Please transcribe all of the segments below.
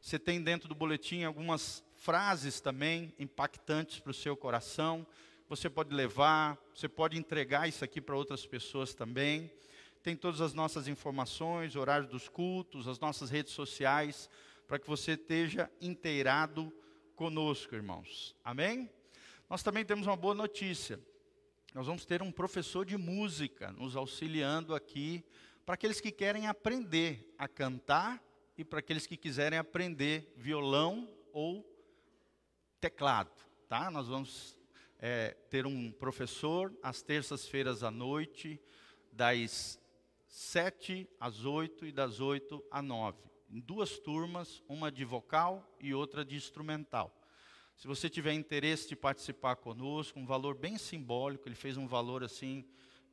Você tem dentro do boletim algumas frases também impactantes para o seu coração. Você pode levar, você pode entregar isso aqui para outras pessoas também. Tem todas as nossas informações, horários dos cultos, as nossas redes sociais, para que você esteja inteirado conosco, irmãos. Amém? Nós também temos uma boa notícia. Nós vamos ter um professor de música nos auxiliando aqui para aqueles que querem aprender a cantar e para aqueles que quiserem aprender violão ou teclado, tá? Nós vamos é, ter um professor às terças-feiras à noite, das sete às oito e das oito às nove, em duas turmas, uma de vocal e outra de instrumental. Se você tiver interesse de participar conosco, um valor bem simbólico, ele fez um valor assim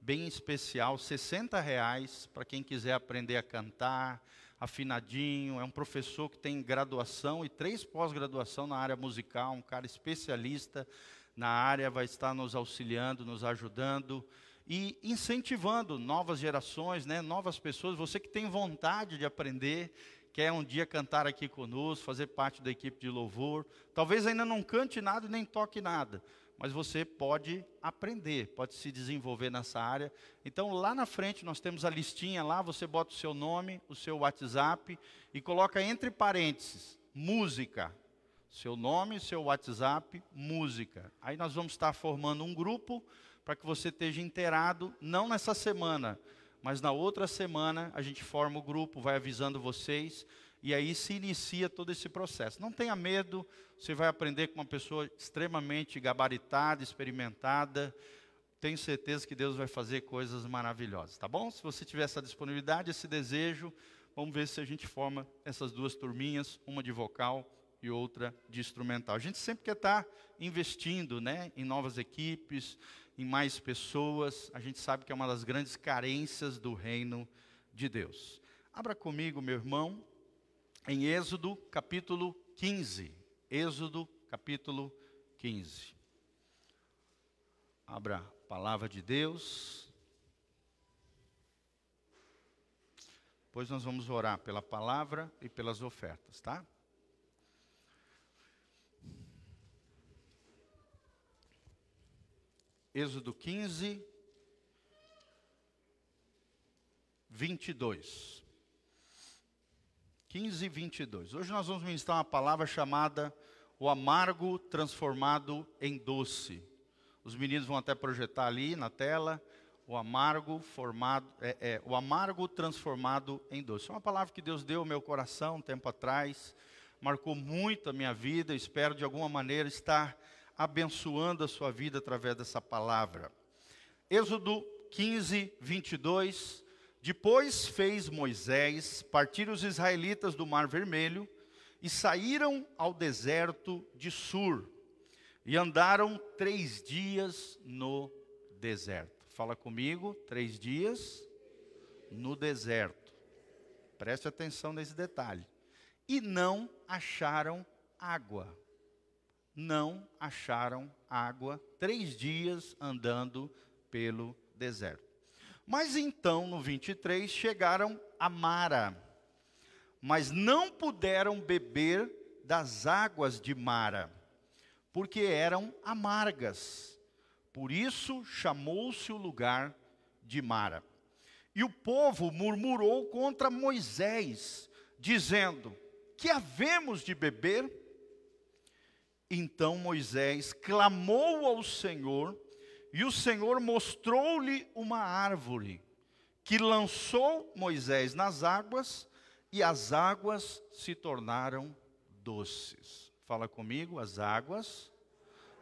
bem especial, 60 reais para quem quiser aprender a cantar, afinadinho, é um professor que tem graduação e três pós-graduação na área musical, um cara especialista na área, vai estar nos auxiliando, nos ajudando e incentivando novas gerações, né, novas pessoas. Você que tem vontade de aprender, quer um dia cantar aqui conosco, fazer parte da equipe de louvor, talvez ainda não cante nada nem toque nada, mas você pode aprender, pode se desenvolver nessa área. Então, lá na frente nós temos a listinha lá, você bota o seu nome, o seu WhatsApp e coloca entre parênteses música. Seu nome, seu WhatsApp, música. Aí nós vamos estar formando um grupo para que você esteja inteirado, não nessa semana, mas na outra semana a gente forma o grupo, vai avisando vocês e aí se inicia todo esse processo. Não tenha medo, você vai aprender com uma pessoa extremamente gabaritada, experimentada. Tenho certeza que Deus vai fazer coisas maravilhosas, tá bom? Se você tiver essa disponibilidade, esse desejo, vamos ver se a gente forma essas duas turminhas, uma de vocal e outra de instrumental. A gente sempre quer estar investindo, né, em novas equipes, em mais pessoas. A gente sabe que é uma das grandes carências do reino de Deus. Abra comigo, meu irmão, em Êxodo capítulo 15. Êxodo capítulo 15. Abra a palavra de Deus. Depois nós vamos orar pela palavra e pelas ofertas, tá? Êxodo 15, 22. 15, 22. Hoje nós vamos ministrar uma palavra chamada o amargo transformado em doce. Os meninos vão até projetar ali na tela o amargo formado, é, é, o amargo transformado em doce. É uma palavra que Deus deu ao meu coração um tempo atrás, marcou muito a minha vida. Espero de alguma maneira estar abençoando a sua vida através dessa palavra. Êxodo 15, 22 depois fez Moisés partir os israelitas do Mar Vermelho e saíram ao deserto de Sur e andaram três dias no deserto. Fala comigo, três dias no deserto. Preste atenção nesse detalhe. E não acharam água. Não acharam água. Três dias andando pelo deserto. Mas então, no 23, chegaram a Mara, mas não puderam beber das águas de Mara, porque eram amargas. Por isso chamou-se o lugar de Mara. E o povo murmurou contra Moisés, dizendo: Que havemos de beber? Então Moisés clamou ao Senhor, e o Senhor mostrou-lhe uma árvore, que lançou Moisés nas águas, e as águas se tornaram doces. Fala comigo, as águas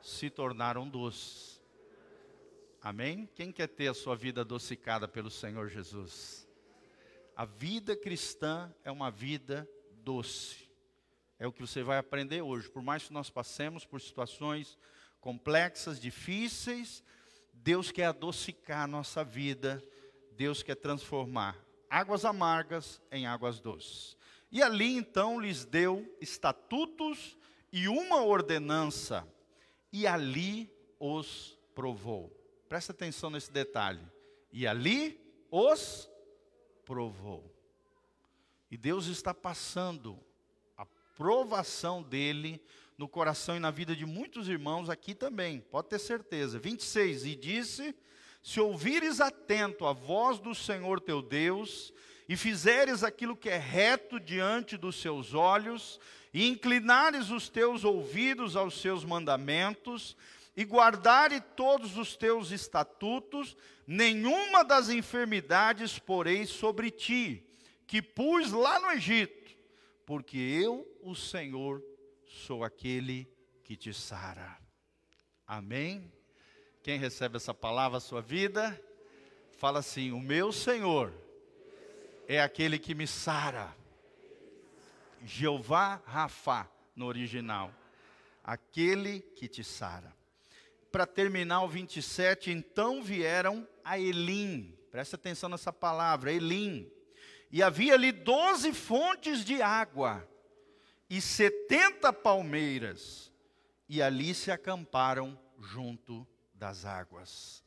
se tornaram doces. Amém? Quem quer ter a sua vida adocicada pelo Senhor Jesus? A vida cristã é uma vida doce. É o que você vai aprender hoje. Por mais que nós passemos por situações complexas, difíceis, Deus quer adocicar a nossa vida, Deus quer transformar águas amargas em águas doces. E ali então lhes deu estatutos e uma ordenança, e ali os provou. Presta atenção nesse detalhe. E ali os provou. E Deus está passando a provação dele no coração e na vida de muitos irmãos aqui também, pode ter certeza. 26, e disse: Se ouvires atento a voz do Senhor teu Deus, e fizeres aquilo que é reto diante dos seus olhos, e inclinares os teus ouvidos aos seus mandamentos, e guardares todos os teus estatutos, nenhuma das enfermidades porei sobre ti, que pus lá no Egito, porque eu, o Senhor, sou aquele que te sara. Amém? Quem recebe essa palavra, sua vida, fala assim: O meu Senhor é aquele que me sara. Jeová Rafa, no original. Aquele que te sara. Para terminar o 27, então vieram a Elim. Presta atenção nessa palavra, Elim. E havia ali doze fontes de água e setenta palmeiras, e ali se acamparam junto das águas.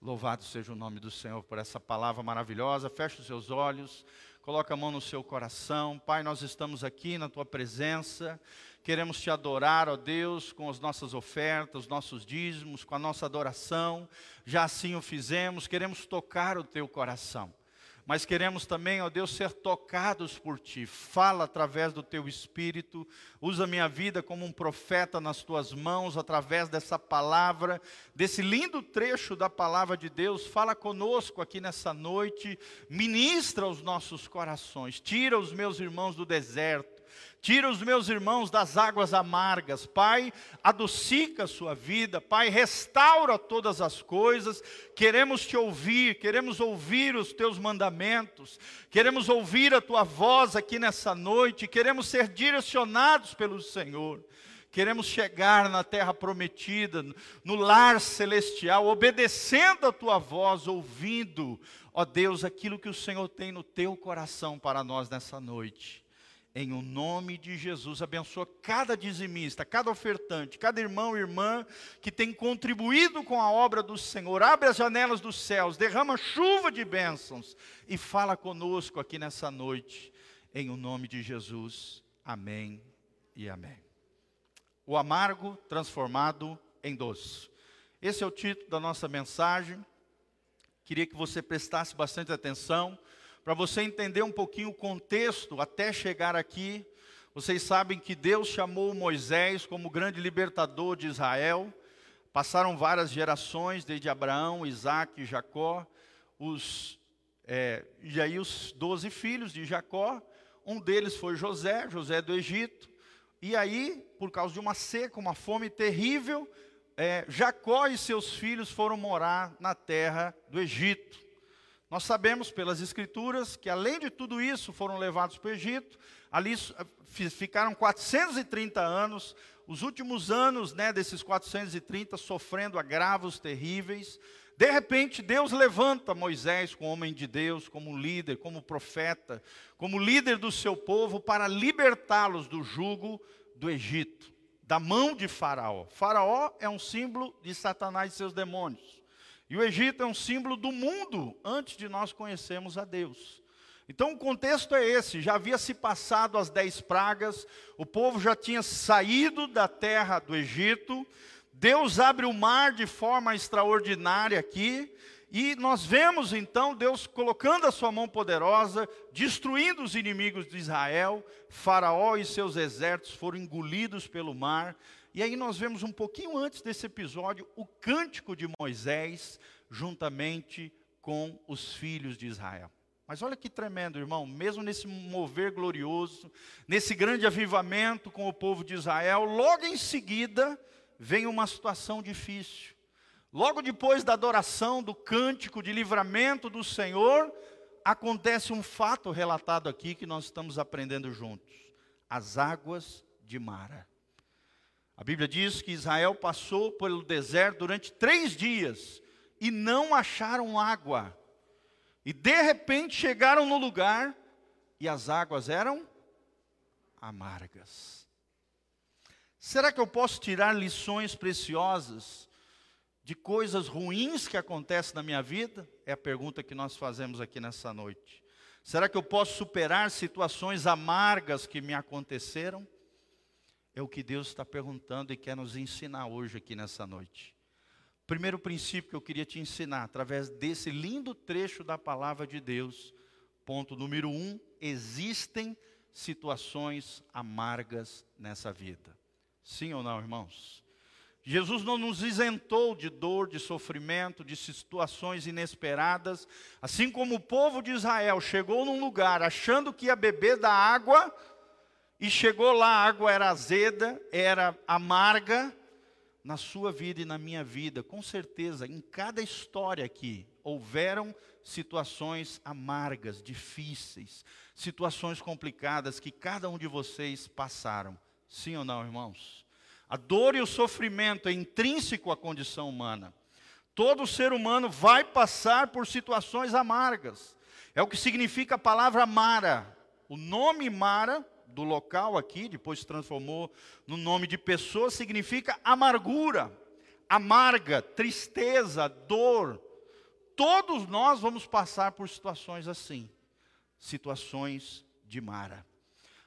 Louvado seja o nome do Senhor por essa palavra maravilhosa. Feche os seus olhos, coloca a mão no seu coração. Pai, nós estamos aqui na tua presença. Queremos te adorar, ó Deus, com as nossas ofertas, os nossos dízimos, com a nossa adoração. Já assim o fizemos. Queremos tocar o teu coração mas queremos também, ó Deus, ser tocados por Ti. Fala através do Teu Espírito, usa minha vida como um profeta nas Tuas mãos, através dessa palavra, desse lindo trecho da palavra de Deus. Fala conosco aqui nessa noite, ministra os nossos corações, tira os meus irmãos do deserto Tira os meus irmãos das águas amargas. Pai, adocica a sua vida. Pai, restaura todas as coisas. Queremos te ouvir, queremos ouvir os teus mandamentos. Queremos ouvir a tua voz aqui nessa noite. Queremos ser direcionados pelo Senhor. Queremos chegar na terra prometida, no lar celestial, obedecendo a tua voz, ouvindo, ó Deus, aquilo que o Senhor tem no teu coração para nós nessa noite em o nome de Jesus, abençoa cada dizimista, cada ofertante, cada irmão e irmã que tem contribuído com a obra do Senhor. Abre as janelas dos céus, derrama chuva de bênçãos e fala conosco aqui nessa noite, em o nome de Jesus. Amém e amém. O amargo transformado em doce. Esse é o título da nossa mensagem. Queria que você prestasse bastante atenção para você entender um pouquinho o contexto até chegar aqui, vocês sabem que Deus chamou Moisés como grande libertador de Israel. Passaram várias gerações, desde Abraão, Isaac Jacó. Os, é, e aí os doze filhos de Jacó, um deles foi José, José do Egito. E aí, por causa de uma seca, uma fome terrível, é, Jacó e seus filhos foram morar na terra do Egito. Nós sabemos pelas Escrituras que, além de tudo isso, foram levados para o Egito. Ali ficaram 430 anos, os últimos anos né, desses 430 sofrendo agravos terríveis. De repente, Deus levanta Moisés como homem de Deus, como líder, como profeta, como líder do seu povo, para libertá-los do jugo do Egito, da mão de Faraó. Faraó é um símbolo de Satanás e seus demônios. E o Egito é um símbolo do mundo antes de nós conhecermos a Deus. Então o contexto é esse: já havia se passado as dez pragas, o povo já tinha saído da terra do Egito, Deus abre o mar de forma extraordinária aqui, e nós vemos então Deus colocando a sua mão poderosa, destruindo os inimigos de Israel, Faraó e seus exércitos foram engolidos pelo mar, e aí nós vemos um pouquinho antes desse episódio o cântico de Moisés juntamente com os filhos de Israel. Mas olha que tremendo, irmão, mesmo nesse mover glorioso, nesse grande avivamento com o povo de Israel, logo em seguida vem uma situação difícil. Logo depois da adoração, do cântico de livramento do Senhor, acontece um fato relatado aqui que nós estamos aprendendo juntos: as águas de Mara. A Bíblia diz que Israel passou pelo deserto durante três dias e não acharam água. E de repente chegaram no lugar e as águas eram amargas. Será que eu posso tirar lições preciosas de coisas ruins que acontecem na minha vida? É a pergunta que nós fazemos aqui nessa noite. Será que eu posso superar situações amargas que me aconteceram? É o que Deus está perguntando e quer nos ensinar hoje aqui nessa noite. Primeiro princípio que eu queria te ensinar, através desse lindo trecho da palavra de Deus, ponto número um: existem situações amargas nessa vida. Sim ou não, irmãos? Jesus não nos isentou de dor, de sofrimento, de situações inesperadas, assim como o povo de Israel chegou num lugar achando que ia beber da água, e chegou lá, a água era azeda, era amarga, na sua vida e na minha vida, com certeza, em cada história aqui, houveram situações amargas, difíceis, situações complicadas que cada um de vocês passaram. Sim ou não, irmãos? A dor e o sofrimento é intrínseco à condição humana. Todo ser humano vai passar por situações amargas. É o que significa a palavra Mara. O nome Mara do local aqui, depois se transformou no nome de pessoa, significa amargura, amarga, tristeza, dor. Todos nós vamos passar por situações assim, situações de Mara.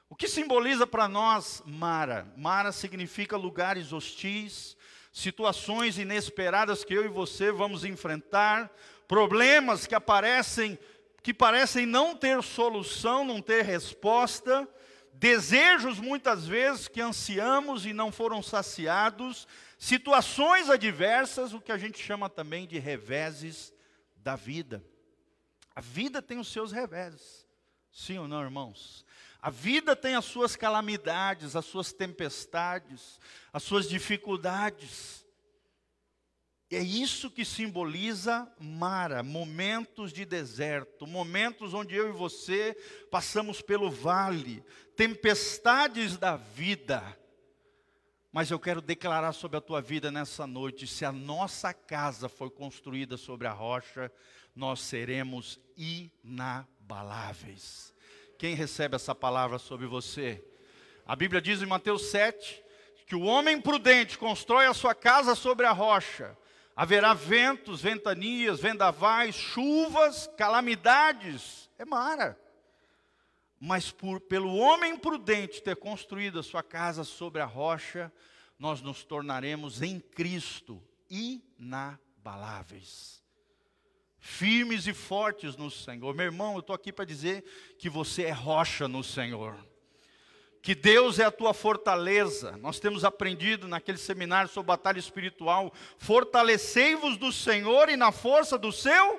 O que simboliza para nós Mara? Mara significa lugares hostis, situações inesperadas que eu e você vamos enfrentar, problemas que aparecem que parecem não ter solução, não ter resposta, desejos muitas vezes que ansiamos e não foram saciados, situações adversas, o que a gente chama também de reveses da vida. A vida tem os seus reveses, sim ou não, irmãos? A vida tem as suas calamidades, as suas tempestades, as suas dificuldades. É isso que simboliza Mara, momentos de deserto, momentos onde eu e você passamos pelo vale, tempestades da vida. Mas eu quero declarar sobre a tua vida nessa noite: se a nossa casa foi construída sobre a rocha, nós seremos inabaláveis. Quem recebe essa palavra sobre você? A Bíblia diz em Mateus 7 que o homem prudente constrói a sua casa sobre a rocha Haverá ventos, ventanias, vendavais, chuvas, calamidades. É mara. Mas por, pelo homem prudente ter construído a sua casa sobre a rocha, nós nos tornaremos em Cristo inabaláveis. Firmes e fortes no Senhor. Meu irmão, eu estou aqui para dizer que você é rocha no Senhor que Deus é a tua fortaleza. Nós temos aprendido naquele seminário sobre batalha espiritual: fortalecei-vos do Senhor e na força do seu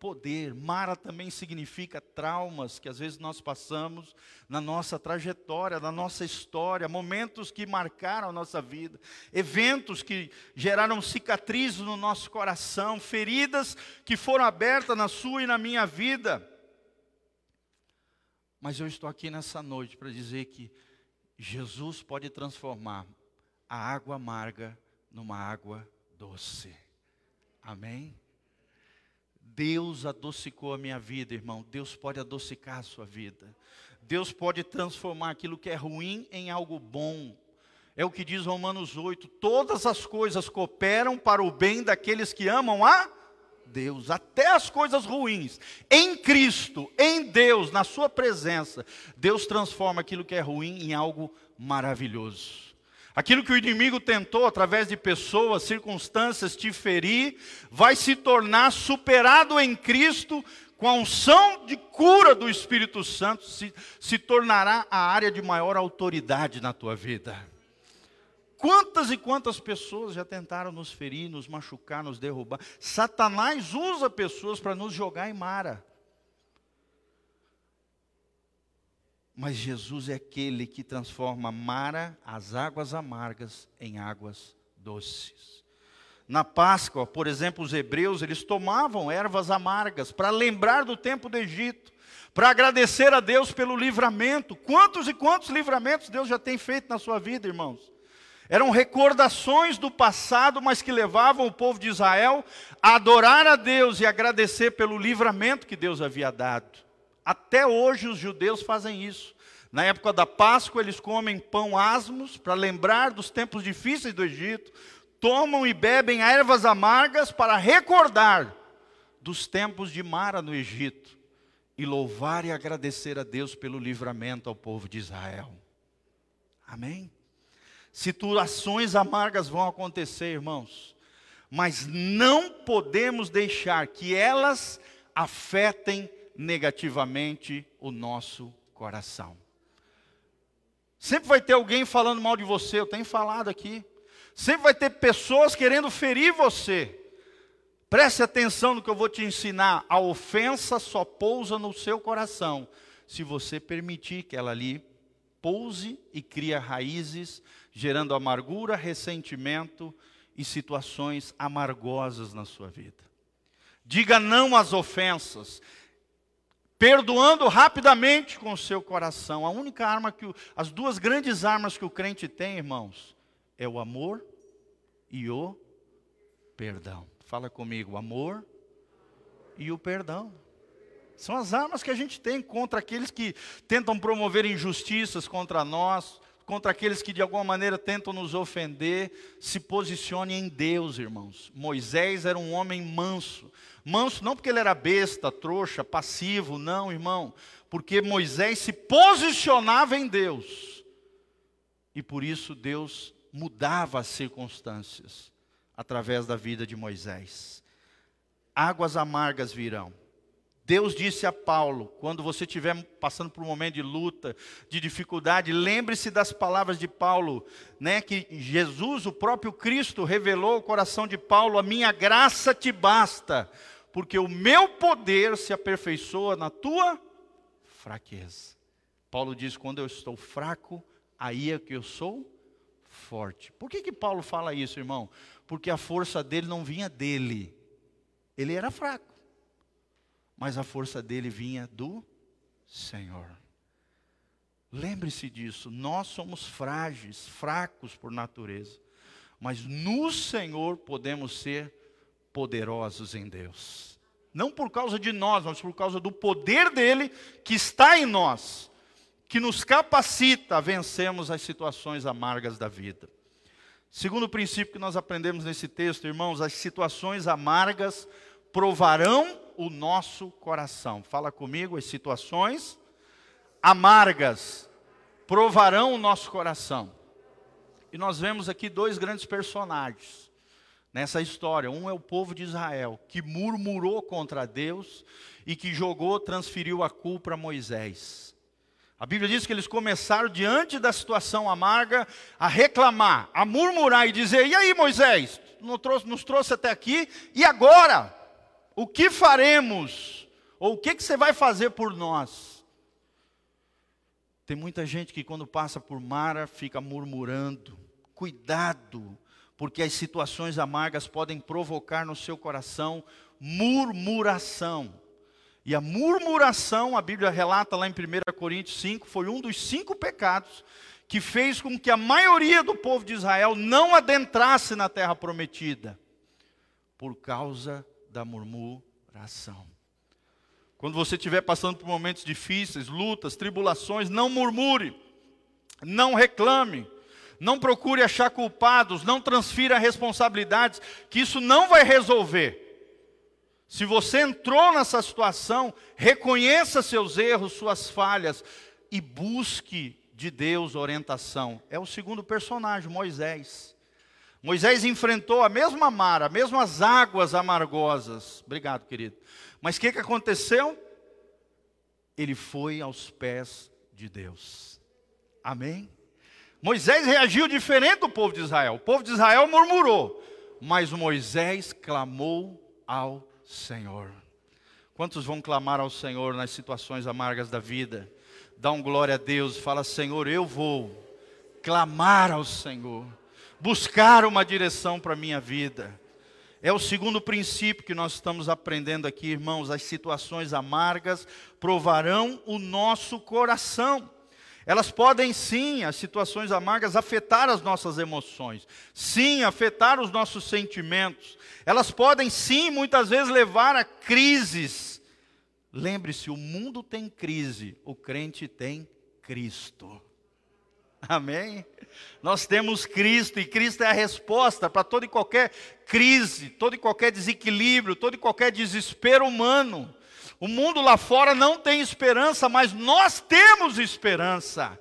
poder. Mara também significa traumas que às vezes nós passamos na nossa trajetória, na nossa história, momentos que marcaram a nossa vida, eventos que geraram cicatrizes no nosso coração, feridas que foram abertas na sua e na minha vida. Mas eu estou aqui nessa noite para dizer que Jesus pode transformar a água amarga numa água doce. Amém? Deus adocicou a minha vida, irmão. Deus pode adocicar a sua vida. Deus pode transformar aquilo que é ruim em algo bom. É o que diz Romanos 8: todas as coisas cooperam para o bem daqueles que amam a Deus, até as coisas ruins, em Cristo, em Deus, na Sua presença, Deus transforma aquilo que é ruim em algo maravilhoso. Aquilo que o inimigo tentou, através de pessoas, circunstâncias, te ferir, vai se tornar superado em Cristo, com a unção de cura do Espírito Santo, se, se tornará a área de maior autoridade na tua vida. Quantas e quantas pessoas já tentaram nos ferir, nos machucar, nos derrubar? Satanás usa pessoas para nos jogar em mara. Mas Jesus é aquele que transforma mara, as águas amargas, em águas doces. Na Páscoa, por exemplo, os hebreus, eles tomavam ervas amargas para lembrar do tempo do Egito, para agradecer a Deus pelo livramento. Quantos e quantos livramentos Deus já tem feito na sua vida, irmãos? Eram recordações do passado, mas que levavam o povo de Israel a adorar a Deus e agradecer pelo livramento que Deus havia dado. Até hoje os judeus fazem isso. Na época da Páscoa, eles comem pão asmos para lembrar dos tempos difíceis do Egito, tomam e bebem ervas amargas para recordar dos tempos de Mara no Egito e louvar e agradecer a Deus pelo livramento ao povo de Israel. Amém? Situações amargas vão acontecer, irmãos, mas não podemos deixar que elas afetem negativamente o nosso coração. Sempre vai ter alguém falando mal de você, eu tenho falado aqui. Sempre vai ter pessoas querendo ferir você. Preste atenção no que eu vou te ensinar. A ofensa só pousa no seu coração se você permitir que ela ali pouse e cria raízes, gerando amargura, ressentimento e situações amargosas na sua vida. Diga não às ofensas, perdoando rapidamente com o seu coração. A única arma que o, as duas grandes armas que o crente tem, irmãos, é o amor e o perdão. Fala comigo, amor e o perdão. São as armas que a gente tem contra aqueles que tentam promover injustiças contra nós, contra aqueles que de alguma maneira tentam nos ofender. Se posicione em Deus, irmãos. Moisés era um homem manso. Manso não porque ele era besta, trouxa, passivo, não, irmão. Porque Moisés se posicionava em Deus. E por isso Deus mudava as circunstâncias através da vida de Moisés. Águas amargas virão. Deus disse a Paulo, quando você estiver passando por um momento de luta, de dificuldade, lembre-se das palavras de Paulo, né, que Jesus, o próprio Cristo, revelou ao coração de Paulo: a minha graça te basta, porque o meu poder se aperfeiçoa na tua fraqueza. Paulo diz: quando eu estou fraco, aí é que eu sou forte. Por que, que Paulo fala isso, irmão? Porque a força dele não vinha dele, ele era fraco mas a força dele vinha do Senhor. Lembre-se disso, nós somos frágeis, fracos por natureza, mas no Senhor podemos ser poderosos em Deus. Não por causa de nós, mas por causa do poder dele que está em nós, que nos capacita a vencermos as situações amargas da vida. Segundo princípio que nós aprendemos nesse texto, irmãos, as situações amargas provarão o nosso coração. Fala comigo, as situações amargas provarão o nosso coração. E nós vemos aqui dois grandes personagens nessa história. Um é o povo de Israel, que murmurou contra Deus e que jogou, transferiu a culpa a Moisés. A Bíblia diz que eles começaram, diante da situação amarga, a reclamar, a murmurar e dizer: E aí, Moisés, nos trouxe, nos trouxe até aqui, e agora? O que faremos? Ou o que, que você vai fazer por nós? Tem muita gente que, quando passa por Mara, fica murmurando. Cuidado, porque as situações amargas podem provocar no seu coração murmuração. E a murmuração, a Bíblia relata lá em 1 Coríntios 5, foi um dos cinco pecados que fez com que a maioria do povo de Israel não adentrasse na terra prometida, por causa da murmuração. Quando você estiver passando por momentos difíceis, lutas, tribulações, não murmure, não reclame, não procure achar culpados, não transfira responsabilidades, que isso não vai resolver. Se você entrou nessa situação, reconheça seus erros, suas falhas e busque de Deus orientação. É o segundo personagem, Moisés. Moisés enfrentou a mesma mar, as mesmas águas amargosas. Obrigado, querido. Mas o que, que aconteceu? Ele foi aos pés de Deus. Amém? Moisés reagiu diferente do povo de Israel. O povo de Israel murmurou, mas Moisés clamou ao Senhor. Quantos vão clamar ao Senhor nas situações amargas da vida? Dá um glória a Deus fala: Senhor, eu vou clamar ao Senhor buscar uma direção para a minha vida. É o segundo princípio que nós estamos aprendendo aqui, irmãos. As situações amargas provarão o nosso coração. Elas podem sim, as situações amargas, afetar as nossas emoções, sim, afetar os nossos sentimentos. Elas podem sim, muitas vezes, levar a crises. Lembre-se: o mundo tem crise, o crente tem Cristo. Amém? Nós temos Cristo e Cristo é a resposta para toda e qualquer crise, todo e qualquer desequilíbrio, todo e qualquer desespero humano. O mundo lá fora não tem esperança, mas nós temos esperança.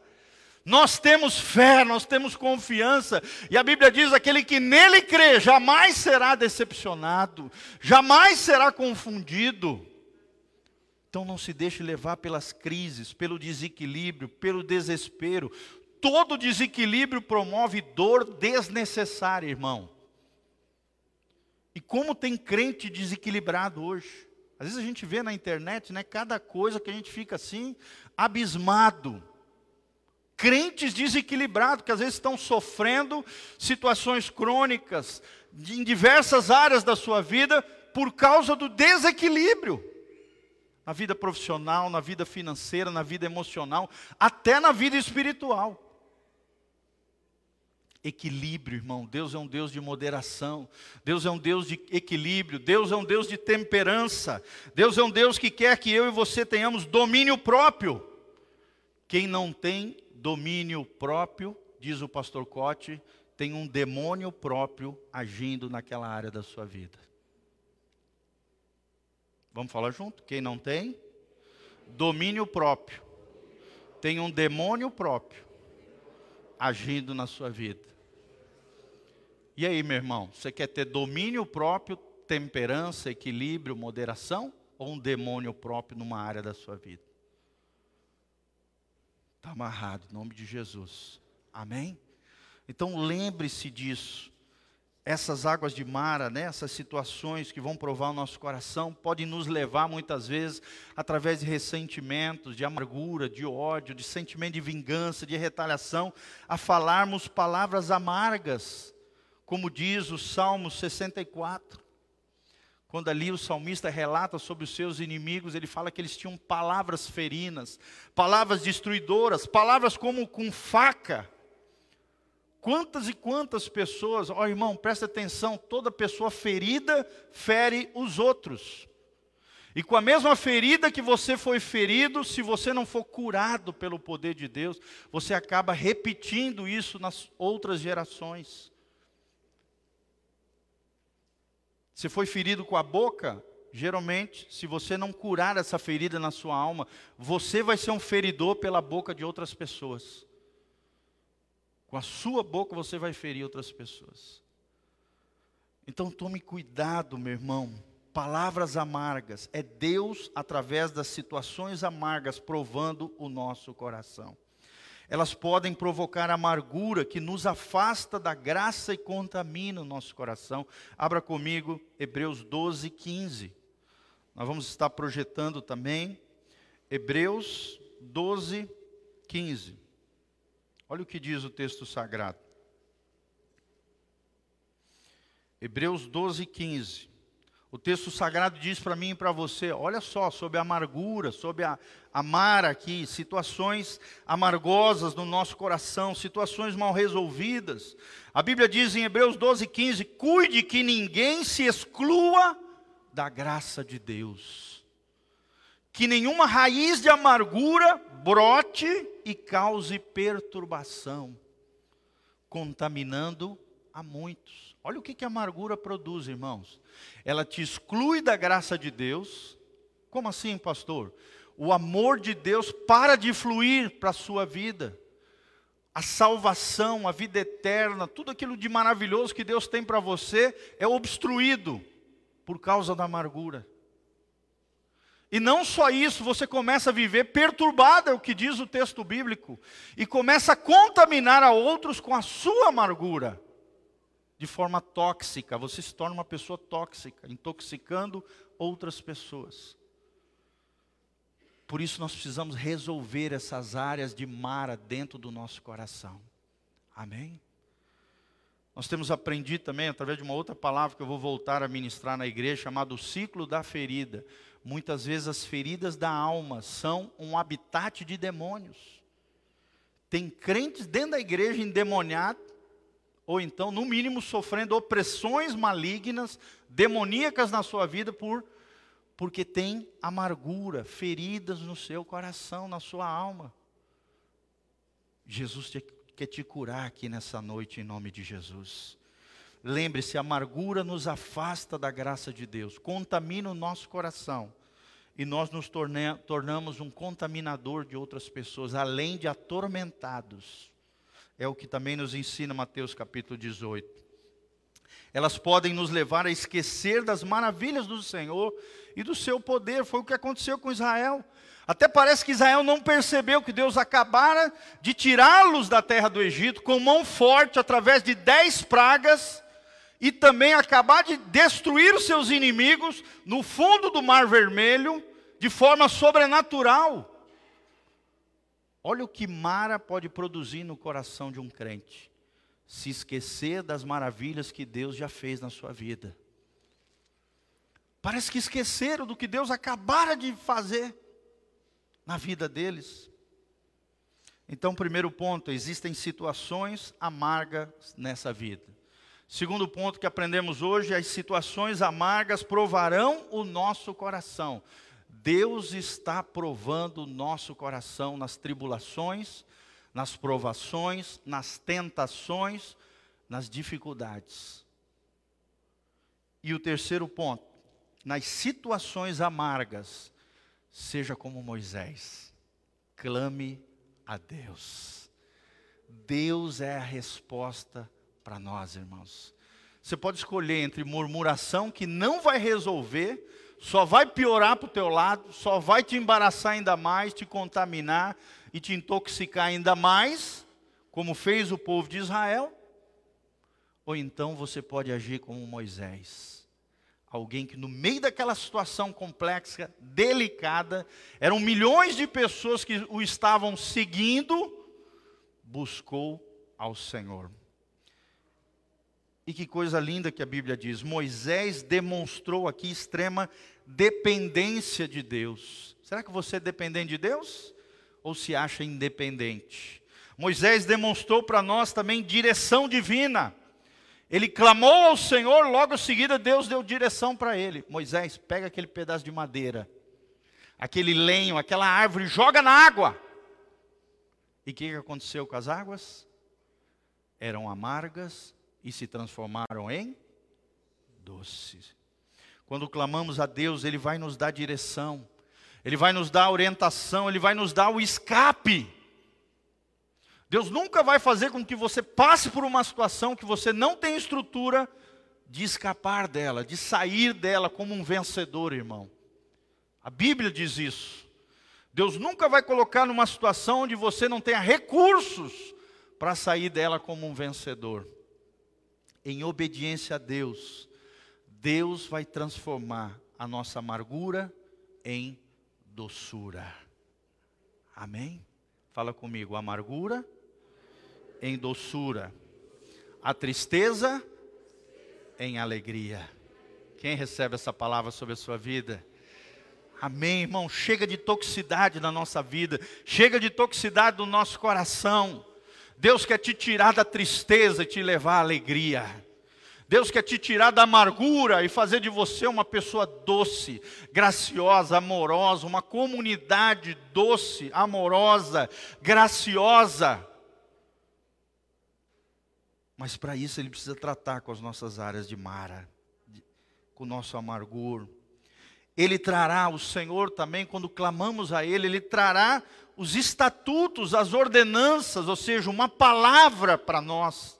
Nós temos fé, nós temos confiança, e a Bíblia diz: aquele que nele crê jamais será decepcionado, jamais será confundido. Então não se deixe levar pelas crises, pelo desequilíbrio, pelo desespero. Todo desequilíbrio promove dor desnecessária, irmão. E como tem crente desequilibrado hoje? Às vezes a gente vê na internet, né, cada coisa que a gente fica assim abismado crentes desequilibrados, que às vezes estão sofrendo situações crônicas em diversas áreas da sua vida por causa do desequilíbrio. Na vida profissional, na vida financeira, na vida emocional, até na vida espiritual. Equilíbrio, irmão. Deus é um Deus de moderação. Deus é um Deus de equilíbrio. Deus é um Deus de temperança. Deus é um Deus que quer que eu e você tenhamos domínio próprio. Quem não tem domínio próprio, diz o pastor Cote, tem um demônio próprio agindo naquela área da sua vida. Vamos falar junto? Quem não tem? Domínio próprio. Tem um demônio próprio agindo na sua vida. E aí, meu irmão, você quer ter domínio próprio, temperança, equilíbrio, moderação? Ou um demônio próprio numa área da sua vida? Está amarrado, em nome de Jesus. Amém? Então lembre-se disso. Essas águas de Mara, né, essas situações que vão provar o nosso coração, podem nos levar muitas vezes, através de ressentimentos, de amargura, de ódio, de sentimento de vingança, de retaliação, a falarmos palavras amargas, como diz o Salmo 64. Quando ali o salmista relata sobre os seus inimigos, ele fala que eles tinham palavras ferinas, palavras destruidoras, palavras como com faca. Quantas e quantas pessoas, ó oh, irmão, presta atenção, toda pessoa ferida fere os outros. E com a mesma ferida que você foi ferido, se você não for curado pelo poder de Deus, você acaba repetindo isso nas outras gerações. Se foi ferido com a boca, geralmente, se você não curar essa ferida na sua alma, você vai ser um feridor pela boca de outras pessoas. Com a sua boca você vai ferir outras pessoas. Então tome cuidado, meu irmão. Palavras amargas é Deus através das situações amargas provando o nosso coração elas podem provocar amargura que nos afasta da graça e contamina o nosso coração. Abra comigo Hebreus 12, 15. Nós vamos estar projetando também Hebreus 12, 15. Olha o que diz o texto sagrado. Hebreus 12, 15. O texto sagrado diz para mim e para você, olha só, sobre a amargura, sobre a, amar aqui, situações amargosas no nosso coração, situações mal resolvidas. A Bíblia diz em Hebreus 12, 15: cuide que ninguém se exclua da graça de Deus, que nenhuma raiz de amargura brote e cause perturbação, contaminando a muitos. Olha o que, que a amargura produz, irmãos. Ela te exclui da graça de Deus. Como assim, pastor? O amor de Deus para de fluir para a sua vida. A salvação, a vida eterna, tudo aquilo de maravilhoso que Deus tem para você é obstruído por causa da amargura. E não só isso, você começa a viver perturbado, é o que diz o texto bíblico, e começa a contaminar a outros com a sua amargura de forma tóxica, você se torna uma pessoa tóxica, intoxicando outras pessoas. Por isso nós precisamos resolver essas áreas de mara dentro do nosso coração. Amém? Nós temos aprendido também, através de uma outra palavra que eu vou voltar a ministrar na igreja, chamado o ciclo da ferida. Muitas vezes as feridas da alma são um habitat de demônios. Tem crentes dentro da igreja endemoniados, ou então, no mínimo, sofrendo opressões malignas, demoníacas na sua vida, por, porque tem amargura, feridas no seu coração, na sua alma. Jesus te, quer te curar aqui nessa noite, em nome de Jesus. Lembre-se, a amargura nos afasta da graça de Deus, contamina o nosso coração e nós nos torne, tornamos um contaminador de outras pessoas, além de atormentados. É o que também nos ensina Mateus capítulo 18. Elas podem nos levar a esquecer das maravilhas do Senhor e do seu poder. Foi o que aconteceu com Israel. Até parece que Israel não percebeu que Deus acabara de tirá-los da terra do Egito com mão forte através de dez pragas e também acabar de destruir os seus inimigos no fundo do Mar Vermelho de forma sobrenatural. Olha o que Mara pode produzir no coração de um crente. Se esquecer das maravilhas que Deus já fez na sua vida. Parece que esqueceram do que Deus acabara de fazer na vida deles. Então, primeiro ponto, existem situações amargas nessa vida. Segundo ponto que aprendemos hoje, as situações amargas provarão o nosso coração. Deus está provando o nosso coração nas tribulações, nas provações, nas tentações, nas dificuldades. E o terceiro ponto, nas situações amargas, seja como Moisés, clame a Deus. Deus é a resposta para nós, irmãos. Você pode escolher entre murmuração que não vai resolver, só vai piorar para o teu lado, só vai te embaraçar ainda mais, te contaminar e te intoxicar ainda mais, como fez o povo de Israel. Ou então você pode agir como Moisés Alguém que no meio daquela situação complexa, delicada, eram milhões de pessoas que o estavam seguindo, buscou ao Senhor. E que coisa linda que a Bíblia diz: Moisés demonstrou aqui extrema dependência de Deus. Será que você é dependente de Deus? Ou se acha independente? Moisés demonstrou para nós também direção divina. Ele clamou ao Senhor, logo em seguida Deus deu direção para ele. Moisés, pega aquele pedaço de madeira, aquele lenho, aquela árvore, joga na água. E o que, aconteceu com as águas? Eram amargas e se transformaram em doces. Quando clamamos a Deus, Ele vai nos dar direção, Ele vai nos dar orientação, Ele vai nos dar o escape. Deus nunca vai fazer com que você passe por uma situação que você não tem estrutura de escapar dela, de sair dela como um vencedor, irmão. A Bíblia diz isso. Deus nunca vai colocar numa situação onde você não tenha recursos para sair dela como um vencedor. Em obediência a Deus, Deus vai transformar a nossa amargura em doçura. Amém? Fala comigo, amargura em doçura, a tristeza em alegria. Quem recebe essa palavra sobre a sua vida? Amém, irmão. Chega de toxicidade na nossa vida, chega de toxicidade do nosso coração. Deus quer te tirar da tristeza e te levar à alegria. Deus quer te tirar da amargura e fazer de você uma pessoa doce, graciosa, amorosa, uma comunidade doce, amorosa, graciosa. Mas para isso ele precisa tratar com as nossas áreas de mara, com o nosso amargor. Ele trará, o Senhor também, quando clamamos a Ele, Ele trará os estatutos, as ordenanças, ou seja, uma palavra para nós.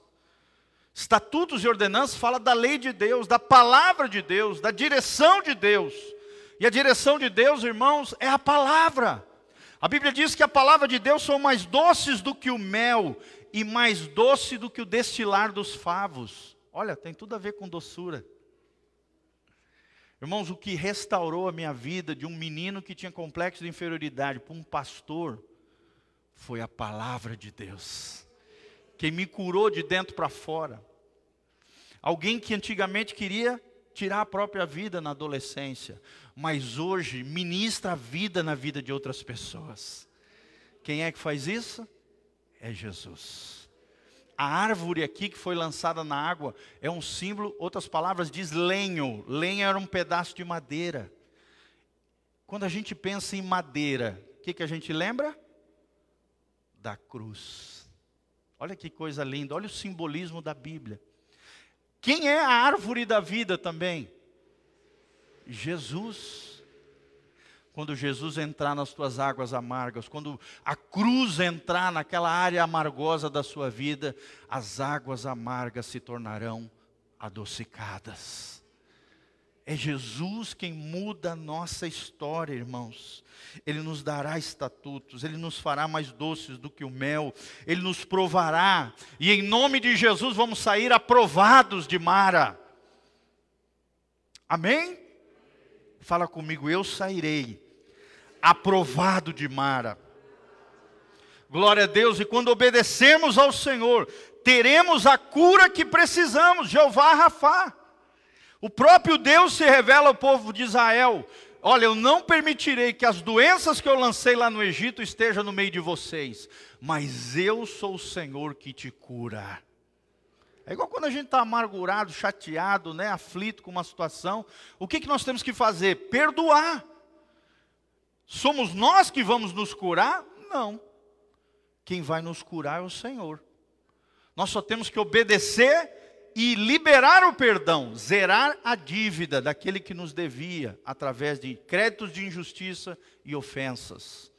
Estatutos e ordenanças fala da lei de Deus, da palavra de Deus, da direção de Deus. E a direção de Deus, irmãos, é a palavra. A Bíblia diz que a palavra de Deus são mais doces do que o mel e mais doce do que o destilar dos favos. Olha, tem tudo a ver com doçura. Irmãos, o que restaurou a minha vida de um menino que tinha complexo de inferioridade para um pastor foi a palavra de Deus. Quem me curou de dentro para fora. Alguém que antigamente queria tirar a própria vida na adolescência, mas hoje ministra a vida na vida de outras pessoas. Quem é que faz isso? é Jesus. A árvore aqui que foi lançada na água é um símbolo, outras palavras diz lenho. Lenho era um pedaço de madeira. Quando a gente pensa em madeira, o que, que a gente lembra? Da cruz. Olha que coisa linda, olha o simbolismo da Bíblia. Quem é a árvore da vida também? Jesus. Quando Jesus entrar nas tuas águas amargas, quando a cruz entrar naquela área amargosa da sua vida, as águas amargas se tornarão adocicadas. É Jesus quem muda a nossa história, irmãos. Ele nos dará estatutos, ele nos fará mais doces do que o mel, ele nos provará, e em nome de Jesus vamos sair aprovados de Mara. Amém? Fala comigo, eu sairei aprovado de Mara. Glória a Deus, e quando obedecemos ao Senhor, teremos a cura que precisamos, Jeová Rafá. O próprio Deus se revela ao povo de Israel: Olha, eu não permitirei que as doenças que eu lancei lá no Egito estejam no meio de vocês, mas eu sou o Senhor que te cura. É igual quando a gente está amargurado, chateado, né, aflito com uma situação. O que, que nós temos que fazer? Perdoar. Somos nós que vamos nos curar? Não. Quem vai nos curar é o Senhor. Nós só temos que obedecer e liberar o perdão, zerar a dívida daquele que nos devia, através de créditos de injustiça e ofensas.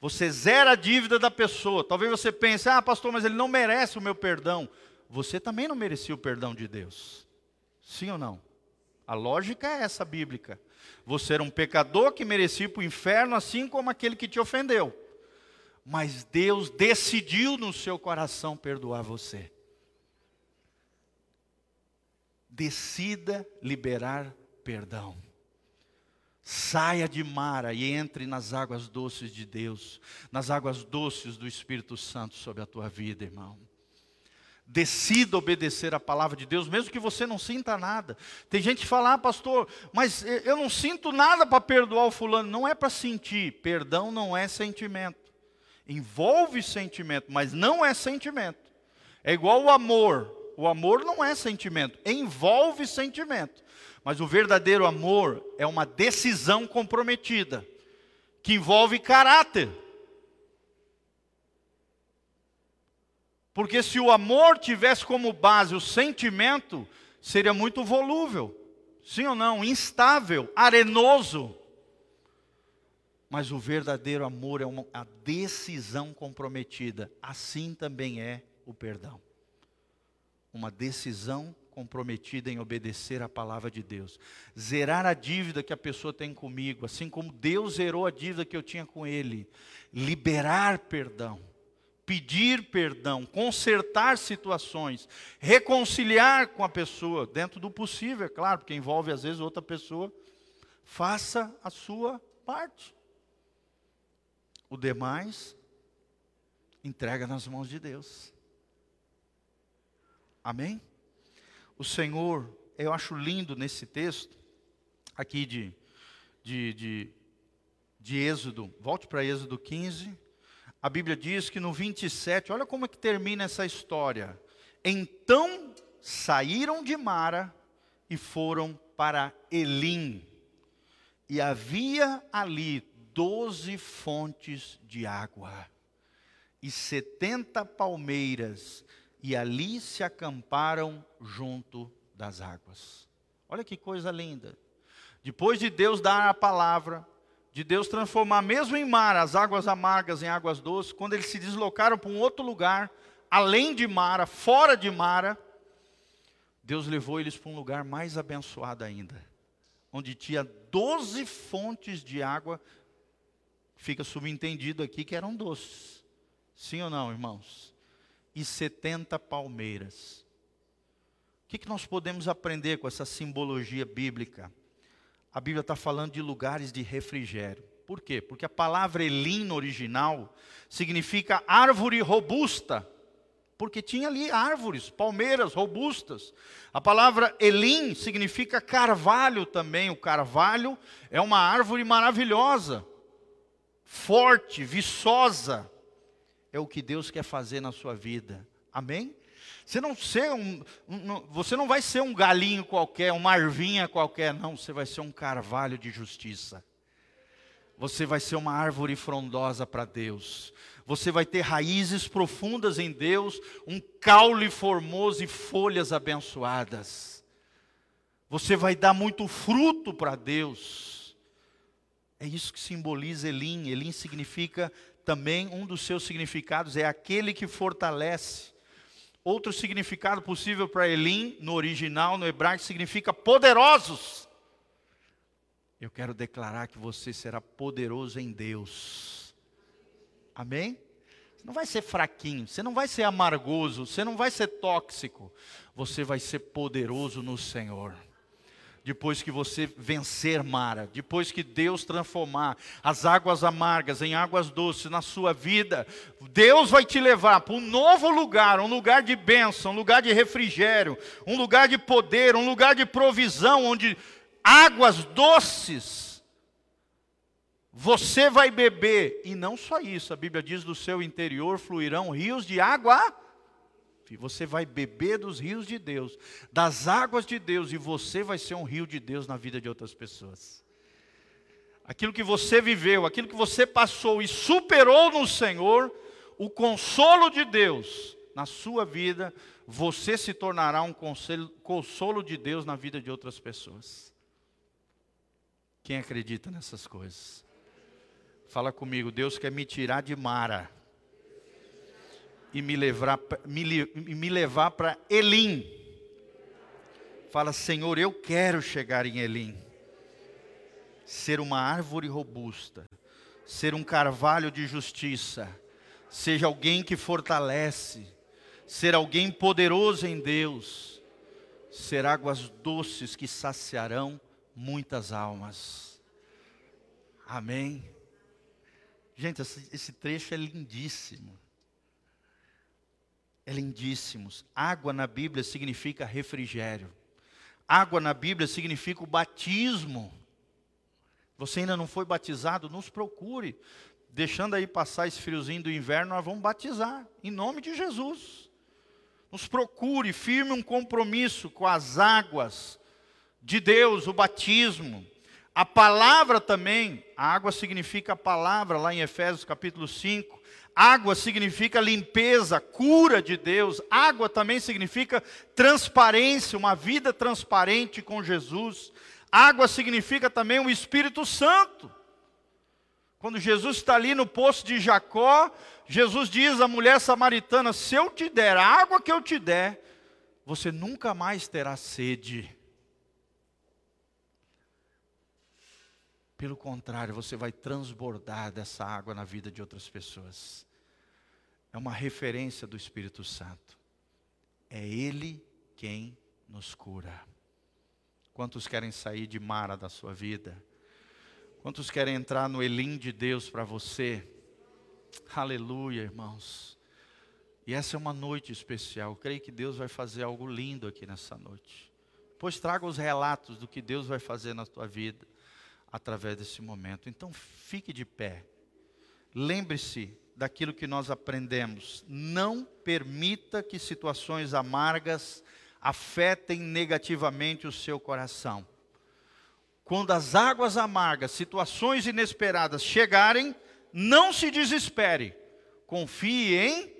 Você zera a dívida da pessoa. Talvez você pense, ah, pastor, mas ele não merece o meu perdão. Você também não merecia o perdão de Deus. Sim ou não? A lógica é essa bíblica. Você era um pecador que merecia ir para o inferno, assim como aquele que te ofendeu. Mas Deus decidiu no seu coração perdoar você. Decida liberar perdão. Saia de Mara e entre nas águas doces de Deus, nas águas doces do Espírito Santo sobre a tua vida, irmão. Decida obedecer a palavra de Deus, mesmo que você não sinta nada. Tem gente que fala, ah, pastor, mas eu não sinto nada para perdoar o fulano. Não é para sentir. Perdão não é sentimento. Envolve sentimento, mas não é sentimento. É igual o amor. O amor não é sentimento, envolve sentimento. Mas o verdadeiro amor é uma decisão comprometida, que envolve caráter. Porque se o amor tivesse como base o sentimento, seria muito volúvel. Sim ou não? Instável, arenoso. Mas o verdadeiro amor é uma, a decisão comprometida. Assim também é o perdão. Uma decisão comprometida em obedecer a palavra de Deus. Zerar a dívida que a pessoa tem comigo, assim como Deus zerou a dívida que eu tinha com ele. Liberar perdão pedir perdão, consertar situações, reconciliar com a pessoa, dentro do possível, é claro, porque envolve às vezes outra pessoa. Faça a sua parte. O demais, entrega nas mãos de Deus. Amém? O Senhor, eu acho lindo nesse texto, aqui de, de, de, de Êxodo, volte para Êxodo 15 a Bíblia diz que no 27, olha como é que termina essa história. Então saíram de Mara e foram para Elim. E havia ali doze fontes de água e setenta palmeiras, e ali se acamparam junto das águas. Olha que coisa linda. Depois de Deus dar a palavra, de Deus transformar mesmo em mar as águas amargas em águas doces, quando eles se deslocaram para um outro lugar, além de Mara, fora de Mara, Deus levou eles para um lugar mais abençoado ainda, onde tinha doze fontes de água, fica subentendido aqui que eram doces. Sim ou não, irmãos? E setenta palmeiras. O que, que nós podemos aprender com essa simbologia bíblica? A Bíblia está falando de lugares de refrigério. Por quê? Porque a palavra Elim no original significa árvore robusta. Porque tinha ali árvores, palmeiras robustas. A palavra Elim significa carvalho também. O carvalho é uma árvore maravilhosa, forte, viçosa. É o que Deus quer fazer na sua vida. Amém? Você não, ser um, um, você não vai ser um galinho qualquer, uma arvinha qualquer, não. Você vai ser um carvalho de justiça. Você vai ser uma árvore frondosa para Deus. Você vai ter raízes profundas em Deus, um caule formoso e folhas abençoadas. Você vai dar muito fruto para Deus. É isso que simboliza Elim. Elim significa também, um dos seus significados é aquele que fortalece. Outro significado possível para Elim, no original, no hebraico, significa poderosos. Eu quero declarar que você será poderoso em Deus. Amém? Você não vai ser fraquinho, você não vai ser amargoso, você não vai ser tóxico. Você vai ser poderoso no Senhor depois que você vencer Mara, depois que Deus transformar as águas amargas em águas doces na sua vida, Deus vai te levar para um novo lugar, um lugar de bênção, um lugar de refrigério, um lugar de poder, um lugar de provisão, onde águas doces você vai beber, e não só isso, a Bíblia diz: do seu interior fluirão rios de água você vai beber dos rios de Deus, das águas de Deus, e você vai ser um rio de Deus na vida de outras pessoas. Aquilo que você viveu, aquilo que você passou e superou no Senhor, o consolo de Deus na sua vida, você se tornará um consolo de Deus na vida de outras pessoas. Quem acredita nessas coisas? Fala comigo, Deus quer me tirar de Mara e me levar, me, me levar para Elim. Fala, Senhor, eu quero chegar em Elim. Ser uma árvore robusta, ser um carvalho de justiça, seja alguém que fortalece, ser alguém poderoso em Deus, ser águas doces que saciarão muitas almas. Amém. Gente, esse trecho é lindíssimo é lindíssimos. Água na Bíblia significa refrigério. Água na Bíblia significa o batismo. Você ainda não foi batizado? Nos procure. Deixando aí passar esse friozinho do inverno, nós vamos batizar, em nome de Jesus. Nos procure, firme um compromisso com as águas de Deus, o batismo. A palavra também, a água significa a palavra, lá em Efésios capítulo 5. Água significa limpeza, cura de Deus. Água também significa transparência, uma vida transparente com Jesus. Água significa também o Espírito Santo. Quando Jesus está ali no poço de Jacó, Jesus diz à mulher samaritana: Se eu te der a água que eu te der, você nunca mais terá sede. Pelo contrário, você vai transbordar dessa água na vida de outras pessoas. É uma referência do Espírito Santo. É Ele quem nos cura. Quantos querem sair de Mara da sua vida? Quantos querem entrar no Elim de Deus para você? Aleluia, irmãos. E essa é uma noite especial. Eu creio que Deus vai fazer algo lindo aqui nessa noite. Pois traga os relatos do que Deus vai fazer na tua vida através desse momento. Então fique de pé. Lembre-se daquilo que nós aprendemos. Não permita que situações amargas afetem negativamente o seu coração. Quando as águas amargas, situações inesperadas chegarem, não se desespere. Confie em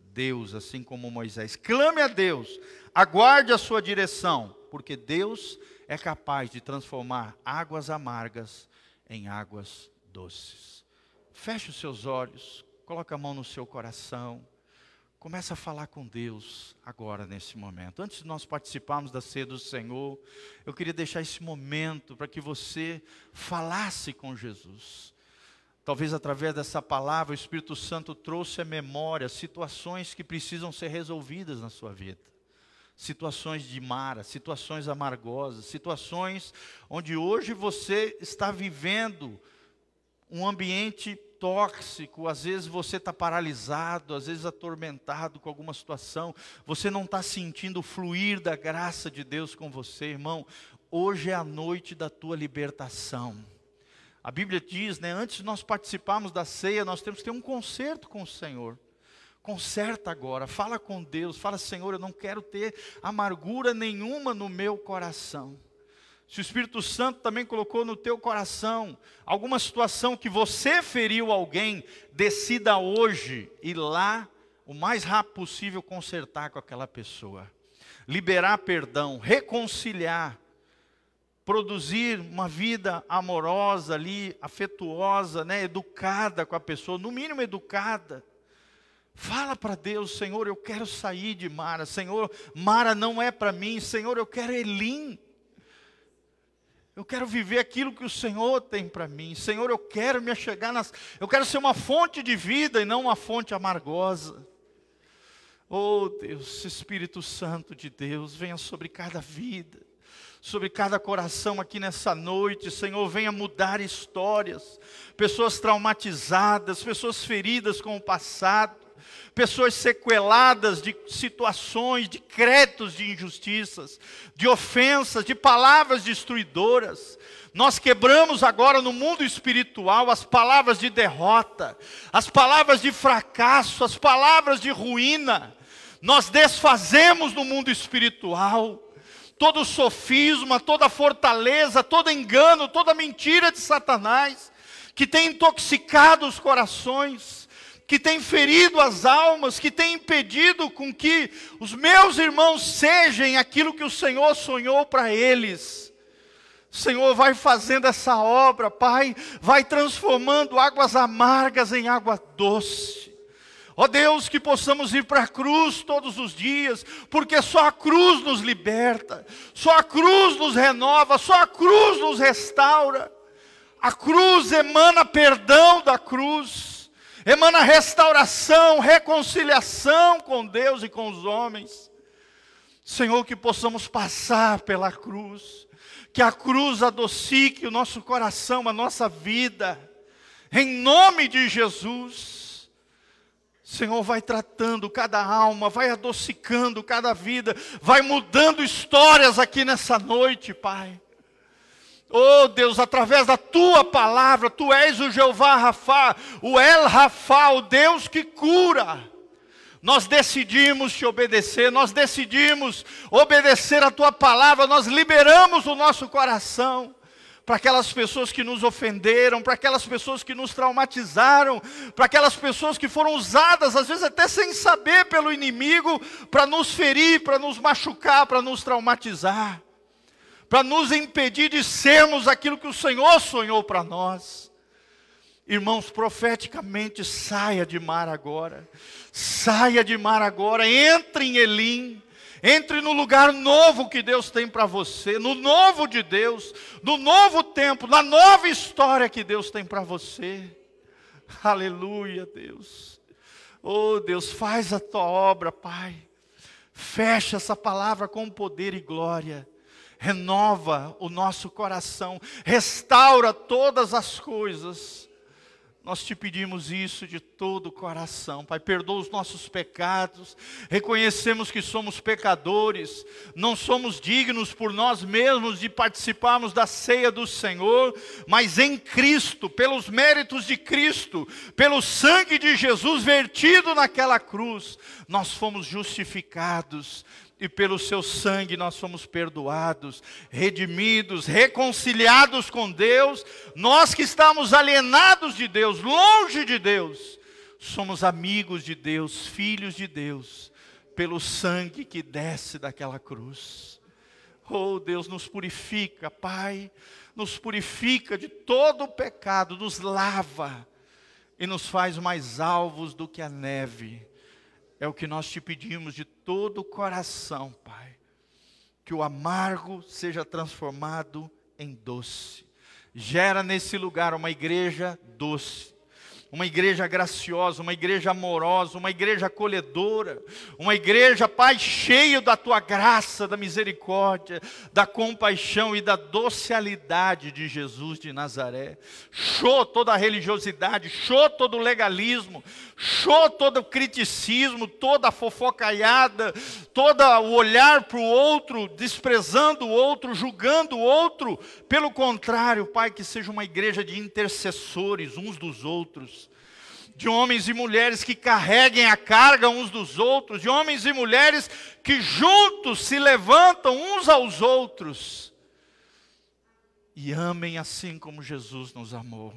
Deus, assim como Moisés. Clame a Deus, aguarde a sua direção, porque Deus é capaz de transformar águas amargas em águas doces. Feche os seus olhos, coloque a mão no seu coração. Começa a falar com Deus agora, nesse momento. Antes de nós participarmos da ceia do Senhor, eu queria deixar esse momento para que você falasse com Jesus. Talvez através dessa palavra o Espírito Santo trouxe à memória situações que precisam ser resolvidas na sua vida situações de mara, situações amargosas, situações onde hoje você está vivendo um ambiente tóxico, às vezes você está paralisado, às vezes atormentado com alguma situação, você não está sentindo o fluir da graça de Deus com você, irmão. Hoje é a noite da tua libertação. A Bíblia diz, né, antes de nós participarmos da ceia, nós temos que ter um concerto com o Senhor. Conserta agora, fala com Deus, fala, Senhor, eu não quero ter amargura nenhuma no meu coração. Se o Espírito Santo também colocou no teu coração alguma situação que você feriu alguém, decida hoje ir lá o mais rápido possível consertar com aquela pessoa. Liberar perdão, reconciliar produzir uma vida amorosa ali, afetuosa, né, educada com a pessoa, no mínimo educada. Fala para Deus, Senhor, eu quero sair de Mara. Senhor, Mara não é para mim. Senhor, eu quero Elim. Eu quero viver aquilo que o Senhor tem para mim. Senhor, eu quero me achegar nas. Eu quero ser uma fonte de vida e não uma fonte amargosa. Oh Deus, Espírito Santo de Deus, venha sobre cada vida, sobre cada coração aqui nessa noite, Senhor, venha mudar histórias, pessoas traumatizadas, pessoas feridas com o passado pessoas sequeladas de situações, de créditos de injustiças, de ofensas, de palavras destruidoras. Nós quebramos agora no mundo espiritual as palavras de derrota, as palavras de fracasso, as palavras de ruína. Nós desfazemos no mundo espiritual todo sofisma, toda fortaleza, todo engano, toda mentira de Satanás que tem intoxicado os corações que tem ferido as almas, que tem impedido com que os meus irmãos sejam aquilo que o Senhor sonhou para eles. Senhor, vai fazendo essa obra, Pai, vai transformando águas amargas em água doce. Ó oh Deus, que possamos ir para a cruz todos os dias, porque só a cruz nos liberta, só a cruz nos renova, só a cruz nos restaura. A cruz emana perdão da cruz emana restauração, reconciliação com Deus e com os homens. Senhor, que possamos passar pela cruz, que a cruz adocique o nosso coração, a nossa vida, em nome de Jesus. Senhor, vai tratando cada alma, vai adocicando cada vida, vai mudando histórias aqui nessa noite, Pai. Oh Deus, através da tua palavra, tu és o Jeová Rafa, o El Rafa, o Deus que cura. Nós decidimos te obedecer, nós decidimos obedecer a tua palavra, nós liberamos o nosso coração para aquelas pessoas que nos ofenderam, para aquelas pessoas que nos traumatizaram, para aquelas pessoas que foram usadas, às vezes até sem saber, pelo inimigo, para nos ferir, para nos machucar, para nos traumatizar para nos impedir de sermos aquilo que o Senhor sonhou para nós. Irmãos, profeticamente, saia de mar agora, saia de mar agora, entre em Elim, entre no lugar novo que Deus tem para você, no novo de Deus, no novo tempo, na nova história que Deus tem para você. Aleluia, Deus. Oh, Deus, faz a tua obra, Pai. Fecha essa palavra com poder e glória renova o nosso coração, restaura todas as coisas. Nós te pedimos isso de todo o coração, Pai. Perdoa os nossos pecados. Reconhecemos que somos pecadores, não somos dignos por nós mesmos de participarmos da ceia do Senhor, mas em Cristo, pelos méritos de Cristo, pelo sangue de Jesus vertido naquela cruz, nós fomos justificados e pelo seu sangue nós somos perdoados, redimidos, reconciliados com Deus. Nós que estamos alienados de Deus, longe de Deus, somos amigos de Deus, filhos de Deus, pelo sangue que desce daquela cruz. Oh, Deus nos purifica, Pai, nos purifica de todo o pecado, nos lava e nos faz mais alvos do que a neve é o que nós te pedimos de todo o coração, Pai. Que o amargo seja transformado em doce. Gera nesse lugar uma igreja doce uma igreja graciosa, uma igreja amorosa, uma igreja acolhedora, uma igreja, Pai, cheio da tua graça, da misericórdia, da compaixão e da docilidade de Jesus de Nazaré. Show toda a religiosidade, show todo o legalismo, show todo o criticismo, toda a fofocaiada, todo o olhar para o outro, desprezando o outro, julgando o outro. Pelo contrário, Pai, que seja uma igreja de intercessores uns dos outros de homens e mulheres que carreguem a carga uns dos outros, de homens e mulheres que juntos se levantam uns aos outros e amem assim como Jesus nos amou,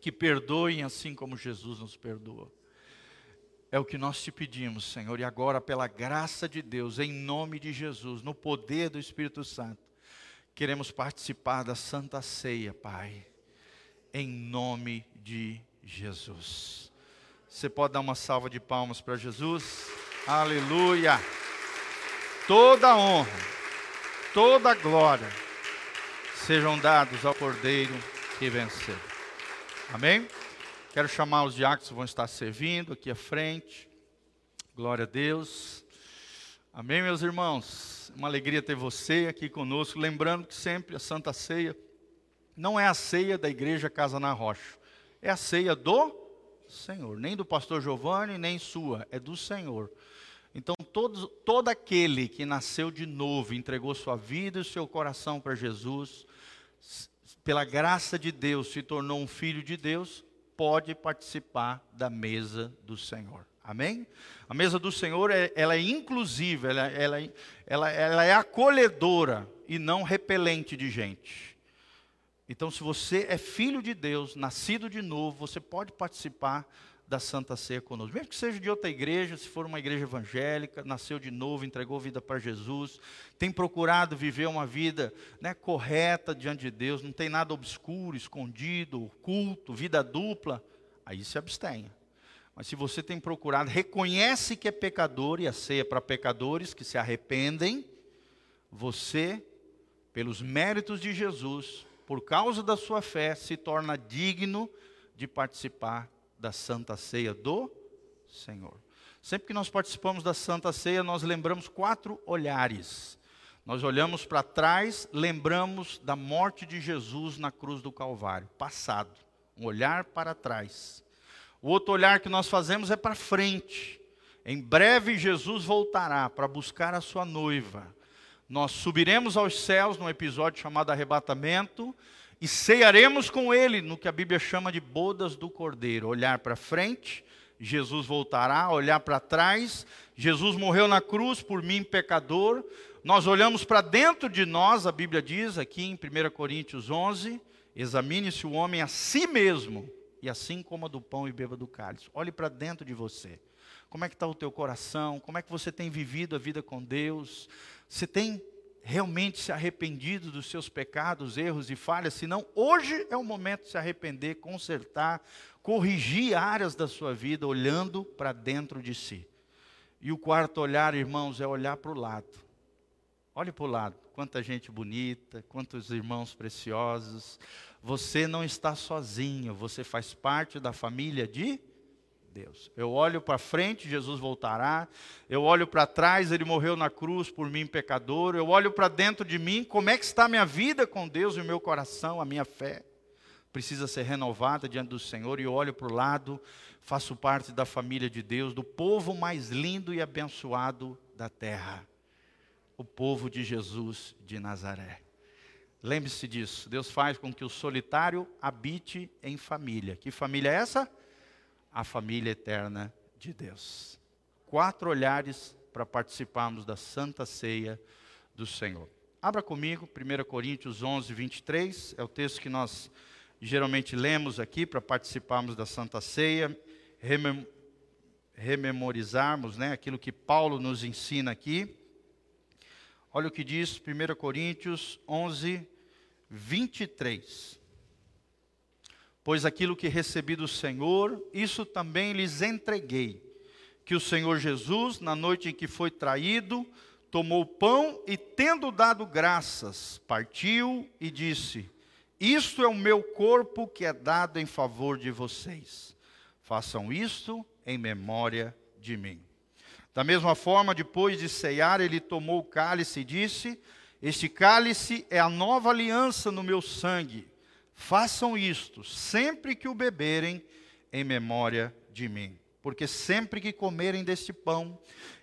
que perdoem assim como Jesus nos perdoou. É o que nós te pedimos, Senhor, e agora, pela graça de Deus, em nome de Jesus, no poder do Espírito Santo, queremos participar da Santa Ceia, Pai, em nome de Jesus. Você pode dar uma salva de palmas para Jesus? Aleluia! Toda honra, toda glória sejam dados ao Cordeiro que venceu. Amém? Quero chamar os diáconos que vão estar servindo aqui à frente. Glória a Deus. Amém, meus irmãos? Uma alegria ter você aqui conosco. Lembrando que sempre a Santa Ceia não é a ceia da Igreja Casa na Rocha, é a ceia do Senhor, nem do pastor Giovanni, nem sua, é do Senhor. Então, todo, todo aquele que nasceu de novo, entregou sua vida e seu coração para Jesus, pela graça de Deus, se tornou um filho de Deus, pode participar da mesa do Senhor. Amém? A mesa do Senhor, é, ela é inclusiva, ela, ela, ela, ela é acolhedora e não repelente de gente. Então, se você é filho de Deus, nascido de novo, você pode participar da Santa Ceia conosco. Mesmo que seja de outra igreja, se for uma igreja evangélica, nasceu de novo, entregou vida para Jesus, tem procurado viver uma vida né, correta diante de Deus, não tem nada obscuro, escondido, oculto, vida dupla, aí se abstenha. Mas se você tem procurado, reconhece que é pecador e a ceia é para pecadores que se arrependem, você, pelos méritos de Jesus, por causa da sua fé, se torna digno de participar da Santa Ceia do Senhor. Sempre que nós participamos da Santa Ceia, nós lembramos quatro olhares. Nós olhamos para trás, lembramos da morte de Jesus na cruz do Calvário, passado, um olhar para trás. O outro olhar que nós fazemos é para frente. Em breve Jesus voltará para buscar a sua noiva. Nós subiremos aos céus num episódio chamado arrebatamento e cearemos com ele no que a Bíblia chama de bodas do Cordeiro. Olhar para frente, Jesus voltará, olhar para trás, Jesus morreu na cruz por mim, pecador. Nós olhamos para dentro de nós, a Bíblia diz aqui em 1 Coríntios 11: examine-se o homem a si mesmo e assim coma do pão e beba do cálice. Olhe para dentro de você. Como é que está o teu coração? Como é que você tem vivido a vida com Deus? Você tem realmente se arrependido dos seus pecados, erros e falhas? Se não, hoje é o momento de se arrepender, consertar, corrigir áreas da sua vida, olhando para dentro de si. E o quarto olhar, irmãos, é olhar para o lado. Olhe para o lado, quanta gente bonita, quantos irmãos preciosos. Você não está sozinho, você faz parte da família de Deus. Eu olho para frente, Jesus voltará. Eu olho para trás, ele morreu na cruz por mim, pecador. Eu olho para dentro de mim, como é que está a minha vida com Deus e o meu coração, a minha fé? Precisa ser renovada diante do Senhor. E eu olho para o lado, faço parte da família de Deus, do povo mais lindo e abençoado da terra o povo de Jesus de Nazaré. Lembre-se disso, Deus faz com que o solitário habite em família. Que família é essa? A família eterna de Deus. Quatro olhares para participarmos da Santa Ceia do Senhor. Abra comigo, 1 Coríntios 11, 23, é o texto que nós geralmente lemos aqui para participarmos da Santa Ceia, remem rememorizarmos né, aquilo que Paulo nos ensina aqui. Olha o que diz 1 Coríntios 11, 23. Pois aquilo que recebi do Senhor, isso também lhes entreguei. Que o Senhor Jesus, na noite em que foi traído, tomou o pão e, tendo dado graças, partiu e disse: Isto é o meu corpo que é dado em favor de vocês. Façam isto em memória de mim. Da mesma forma, depois de ceiar, ele tomou o cálice e disse: Este cálice é a nova aliança no meu sangue. Façam isto sempre que o beberem, em memória de mim. Porque sempre que comerem deste pão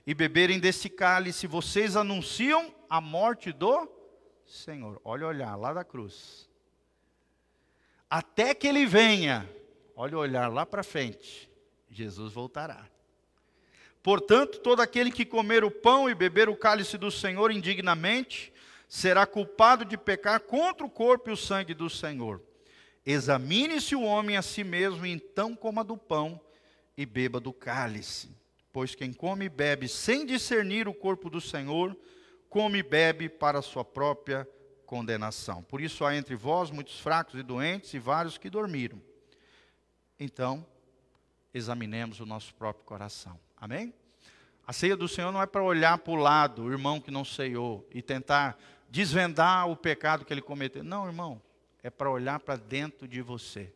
e beberem deste cálice, vocês anunciam a morte do Senhor. Olha olhar lá da cruz. Até que ele venha, olha olhar lá para frente, Jesus voltará. Portanto, todo aquele que comer o pão e beber o cálice do Senhor indignamente, será culpado de pecar contra o corpo e o sangue do Senhor. Examine-se o homem a si mesmo, e então coma do pão e beba do cálice. Pois quem come e bebe sem discernir o corpo do Senhor, come e bebe para sua própria condenação. Por isso há entre vós muitos fracos e doentes e vários que dormiram. Então, examinemos o nosso próprio coração. Amém? A ceia do Senhor não é para olhar para o lado, o irmão que não ceiou, e tentar desvendar o pecado que ele cometeu. Não, irmão, é para olhar para dentro de você.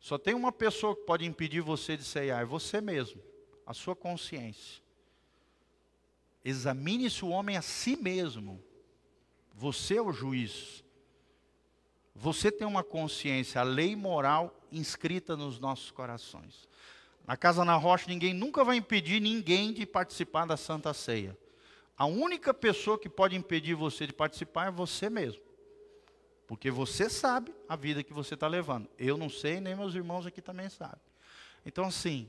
Só tem uma pessoa que pode impedir você de ceiar, é você mesmo, a sua consciência. Examine-se o homem a si mesmo. Você é o juiz. Você tem uma consciência, a lei moral inscrita nos nossos corações. Na casa na rocha, ninguém nunca vai impedir ninguém de participar da Santa Ceia. A única pessoa que pode impedir você de participar é você mesmo. Porque você sabe a vida que você está levando. Eu não sei, nem meus irmãos aqui também sabem. Então, assim,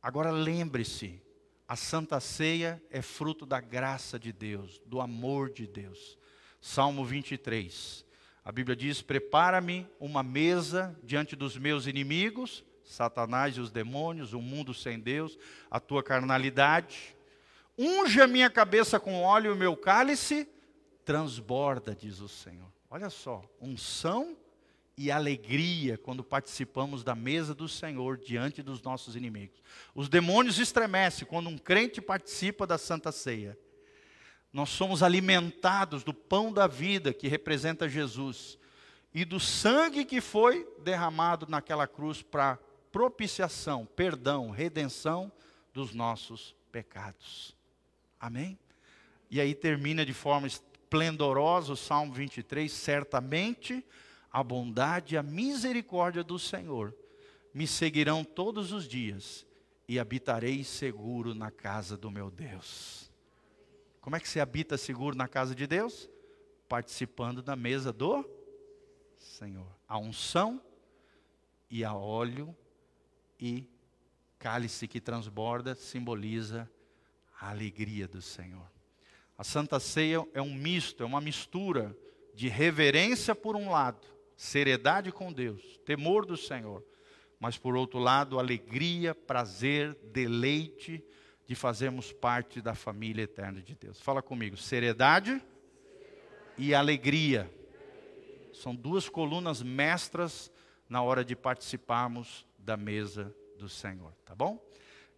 agora lembre-se: a Santa Ceia é fruto da graça de Deus, do amor de Deus. Salmo 23. A Bíblia diz: Prepara-me uma mesa diante dos meus inimigos, Satanás e os demônios, o mundo sem Deus, a tua carnalidade. Unge a minha cabeça com óleo e o meu cálice transborda, diz o Senhor. Olha só, unção e alegria quando participamos da mesa do Senhor diante dos nossos inimigos. Os demônios estremecem quando um crente participa da Santa Ceia. Nós somos alimentados do pão da vida que representa Jesus e do sangue que foi derramado naquela cruz para propiciação, perdão, redenção dos nossos pecados. Amém? E aí termina de forma esplendorosa o Salmo 23, certamente a bondade e a misericórdia do Senhor me seguirão todos os dias e habitarei seguro na casa do meu Deus. Como é que se habita seguro na casa de Deus? Participando da mesa do Senhor. A unção e a óleo e cálice que transborda simboliza a alegria do Senhor. A Santa Ceia é um misto, é uma mistura de reverência por um lado, seriedade com Deus, temor do Senhor, mas por outro lado, alegria, prazer, deleite de fazermos parte da família eterna de Deus. Fala comigo, seriedade e alegria. São duas colunas mestras na hora de participarmos da mesa do Senhor, tá bom?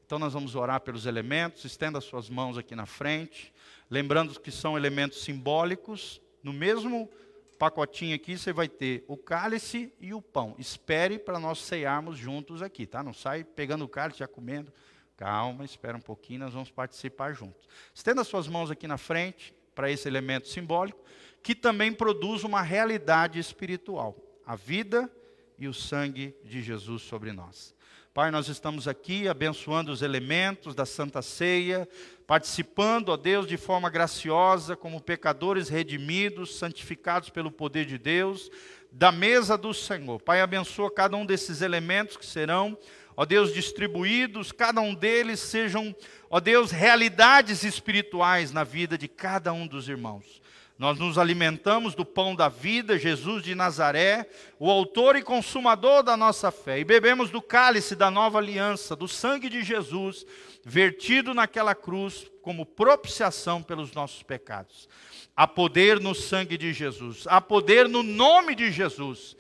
Então nós vamos orar pelos elementos, estenda suas mãos aqui na frente. Lembrando que são elementos simbólicos, no mesmo pacotinho aqui você vai ter o cálice e o pão. Espere para nós ceiarmos juntos aqui, tá? Não sai pegando o cálice já comendo. Calma, espera um pouquinho, nós vamos participar juntos. Estenda suas mãos aqui na frente para esse elemento simbólico, que também produz uma realidade espiritual, a vida e o sangue de Jesus sobre nós. Pai, nós estamos aqui abençoando os elementos da Santa Ceia, participando, ó Deus, de forma graciosa, como pecadores redimidos, santificados pelo poder de Deus, da mesa do Senhor. Pai, abençoa cada um desses elementos que serão, ó Deus, distribuídos, cada um deles sejam, ó Deus, realidades espirituais na vida de cada um dos irmãos. Nós nos alimentamos do pão da vida, Jesus de Nazaré, o autor e consumador da nossa fé, e bebemos do cálice da nova aliança, do sangue de Jesus, vertido naquela cruz como propiciação pelos nossos pecados. Há poder no sangue de Jesus, há poder no nome de Jesus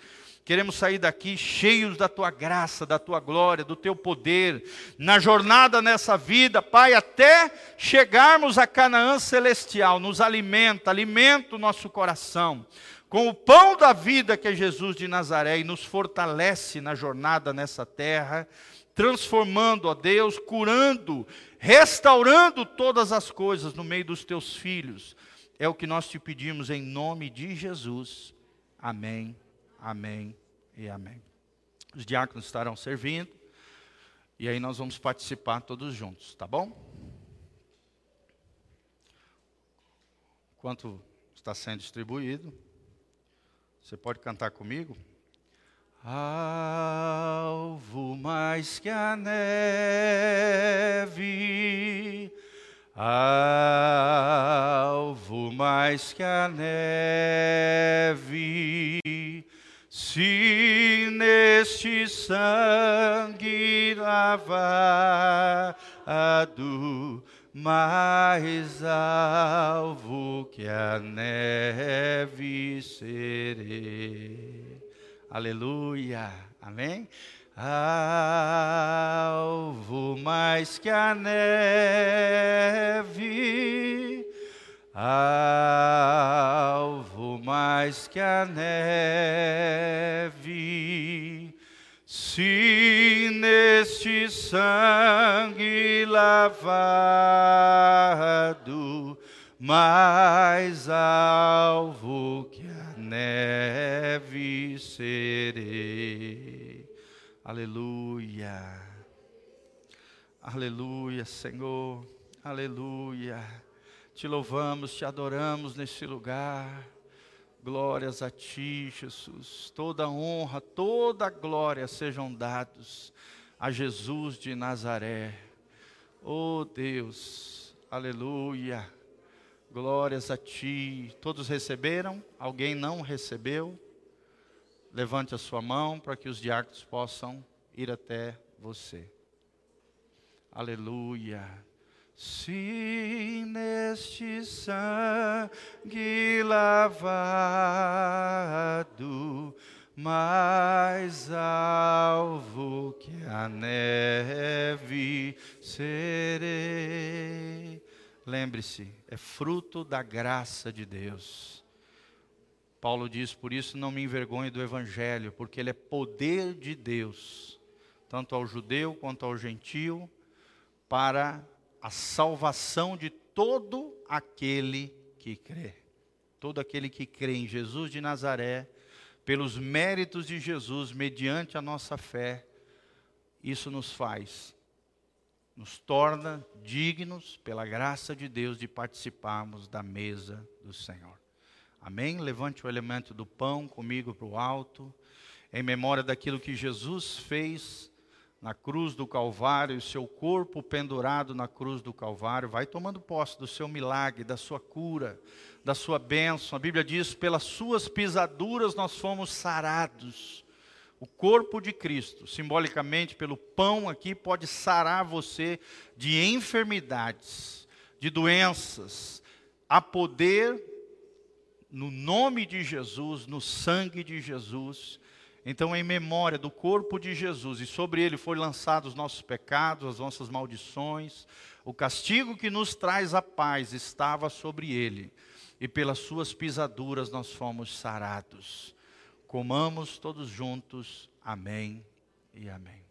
Queremos sair daqui cheios da tua graça, da tua glória, do teu poder, na jornada nessa vida, Pai, até chegarmos a Canaã celestial. Nos alimenta, alimenta o nosso coração com o pão da vida que é Jesus de Nazaré e nos fortalece na jornada nessa terra, transformando, ó Deus, curando, restaurando todas as coisas no meio dos teus filhos. É o que nós te pedimos em nome de Jesus. Amém. Amém e amém. Os diáconos estarão servindo e aí nós vamos participar todos juntos, tá bom? Enquanto está sendo distribuído, você pode cantar comigo? Alvo mais que a neve, alvo mais que a neve se neste sangue lavado mais alvo que a neve serei. Aleluia, amém? Alvo mais que a neve, alvo mais que a neve se neste sangue lavado, mais alvo que a neve serei. Aleluia. Aleluia, Senhor. Aleluia. Te louvamos, te adoramos neste lugar. Glórias a ti, Jesus. Toda honra, toda glória sejam dados a Jesus de Nazaré. Oh Deus, aleluia. Glórias a ti. Todos receberam? Alguém não recebeu? Levante a sua mão para que os diáconos possam ir até você. Aleluia. Se neste sangue lavado, mais alvo que a neve serei. Lembre-se, é fruto da graça de Deus. Paulo diz: Por isso não me envergonho do Evangelho, porque ele é poder de Deus, tanto ao judeu quanto ao gentio, para a salvação de todo aquele que crê. Todo aquele que crê em Jesus de Nazaré, pelos méritos de Jesus, mediante a nossa fé, isso nos faz, nos torna dignos, pela graça de Deus, de participarmos da mesa do Senhor. Amém? Levante o elemento do pão comigo para o alto, em memória daquilo que Jesus fez na cruz do Calvário, seu corpo pendurado na cruz do Calvário, vai tomando posse do seu milagre, da sua cura, da sua bênção. A Bíblia diz: pelas suas pisaduras nós fomos sarados. O corpo de Cristo, simbolicamente pelo pão aqui, pode sarar você de enfermidades, de doenças. Há poder no nome de Jesus, no sangue de Jesus então, em memória do corpo de Jesus, e sobre ele foi lançados os nossos pecados, as nossas maldições, o castigo que nos traz a paz estava sobre ele, e pelas suas pisaduras nós fomos sarados. Comamos todos juntos. Amém e amém.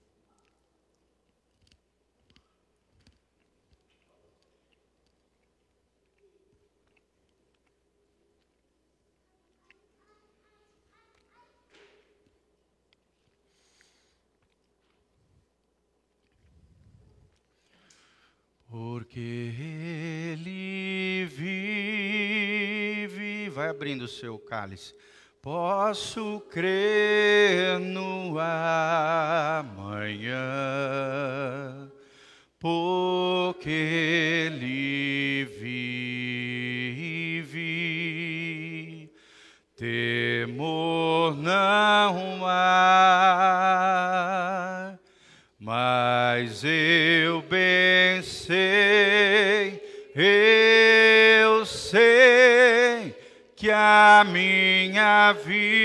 Porque Ele vive, vai abrindo o seu cálice. Posso crer no amanhã, porque Ele vive. Temor não há, minha vida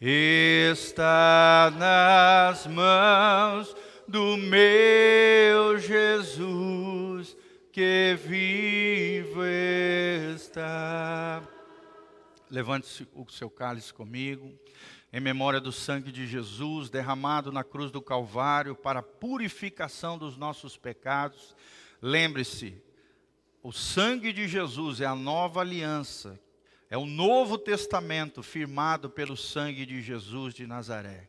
está nas mãos do meu Jesus que vivo está. Levante o seu cálice comigo em memória do sangue de Jesus derramado na cruz do Calvário para purificação dos nossos pecados. Lembre-se, o sangue de Jesus é a nova aliança, é o novo testamento firmado pelo sangue de Jesus de Nazaré,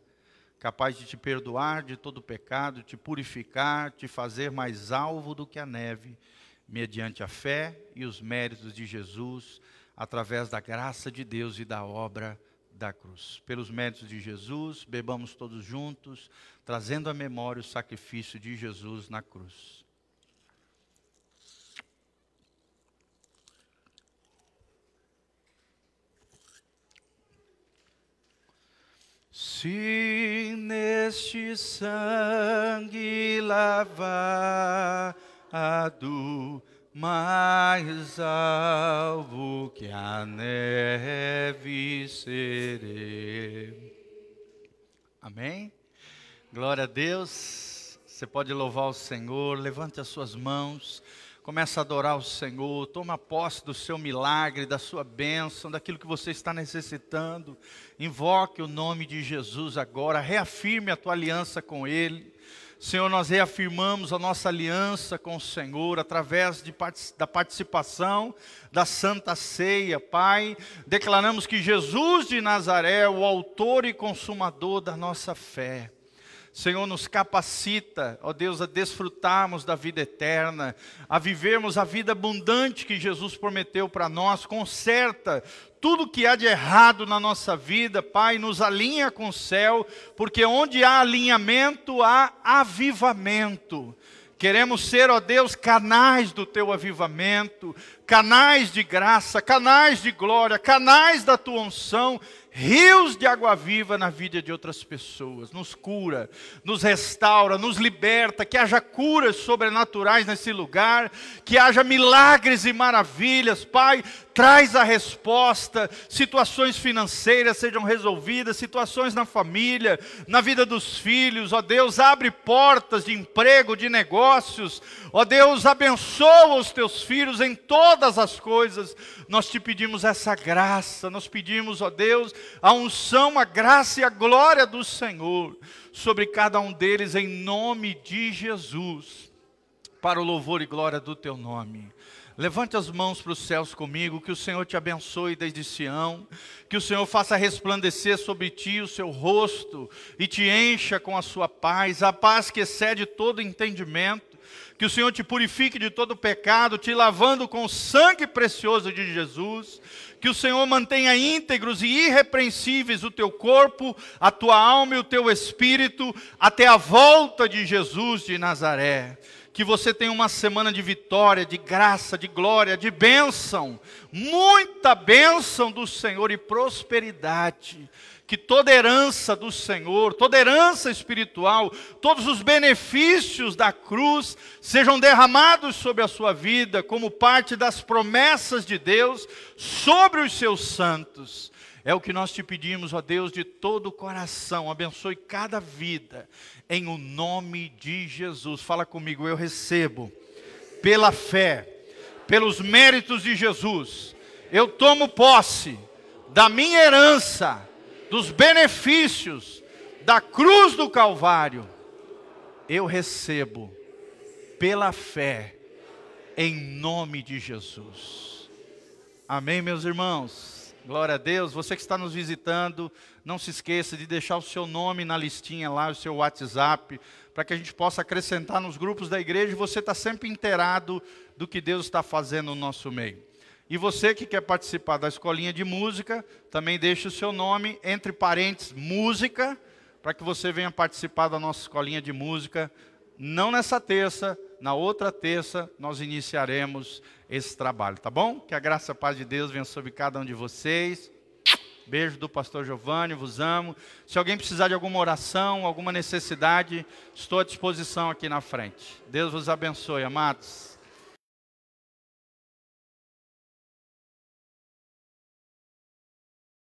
capaz de te perdoar de todo pecado, te purificar, te fazer mais alvo do que a neve, mediante a fé e os méritos de Jesus, através da graça de Deus e da obra da cruz. Pelos méritos de Jesus, bebamos todos juntos, trazendo à memória o sacrifício de Jesus na cruz. Se neste sangue lavado mais alvo que a neve serei. Amém? Glória a Deus. Você pode louvar o Senhor, levante as suas mãos. Começa a adorar o Senhor, toma posse do seu milagre, da sua bênção, daquilo que você está necessitando. Invoque o nome de Jesus agora, reafirme a tua aliança com Ele. Senhor, nós reafirmamos a nossa aliança com o Senhor através de, da participação da Santa Ceia, Pai. Declaramos que Jesus de Nazaré é o autor e consumador da nossa fé. Senhor, nos capacita, ó Deus, a desfrutarmos da vida eterna, a vivermos a vida abundante que Jesus prometeu para nós, conserta tudo que há de errado na nossa vida, Pai, nos alinha com o céu, porque onde há alinhamento, há avivamento. Queremos ser, ó Deus, canais do teu avivamento, canais de graça, canais de glória, canais da tua unção, rios de água viva na vida de outras pessoas. Nos cura, nos restaura, nos liberta, que haja curas sobrenaturais nesse lugar, que haja milagres e maravilhas. Pai, traz a resposta, situações financeiras sejam resolvidas, situações na família, na vida dos filhos. Ó Deus, abre portas de emprego, de negócios. Ó Deus, abençoa os teus filhos em todas as coisas. Nós te pedimos essa graça, nós pedimos, ó Deus, a unção, a graça e a glória do Senhor sobre cada um deles, em nome de Jesus, para o louvor e glória do teu nome. Levante as mãos para os céus comigo, que o Senhor te abençoe desde Sião, que o Senhor faça resplandecer sobre ti o seu rosto e te encha com a sua paz, a paz que excede todo entendimento, que o Senhor te purifique de todo pecado, te lavando com o sangue precioso de Jesus, que o Senhor mantenha íntegros e irrepreensíveis o teu corpo, a tua alma e o teu espírito, até a volta de Jesus de Nazaré. Que você tenha uma semana de vitória, de graça, de glória, de bênção, muita bênção do Senhor e prosperidade que toda herança do Senhor, toda herança espiritual, todos os benefícios da cruz sejam derramados sobre a sua vida, como parte das promessas de Deus sobre os seus santos. É o que nós te pedimos, ó Deus, de todo o coração. Abençoe cada vida, em o nome de Jesus. Fala comigo, eu recebo, pela fé, pelos méritos de Jesus, eu tomo posse da minha herança dos benefícios da cruz do Calvário, eu recebo pela fé, em nome de Jesus. Amém, meus irmãos? Glória a Deus. Você que está nos visitando, não se esqueça de deixar o seu nome na listinha lá, o seu WhatsApp, para que a gente possa acrescentar nos grupos da igreja você está sempre inteirado do que Deus está fazendo no nosso meio. E você que quer participar da escolinha de música, também deixe o seu nome entre parênteses música, para que você venha participar da nossa escolinha de música. Não nessa terça, na outra terça nós iniciaremos esse trabalho, tá bom? Que a graça e a paz de Deus venha sobre cada um de vocês. Beijo do pastor Giovanni, vos amo. Se alguém precisar de alguma oração, alguma necessidade, estou à disposição aqui na frente. Deus vos abençoe, amados.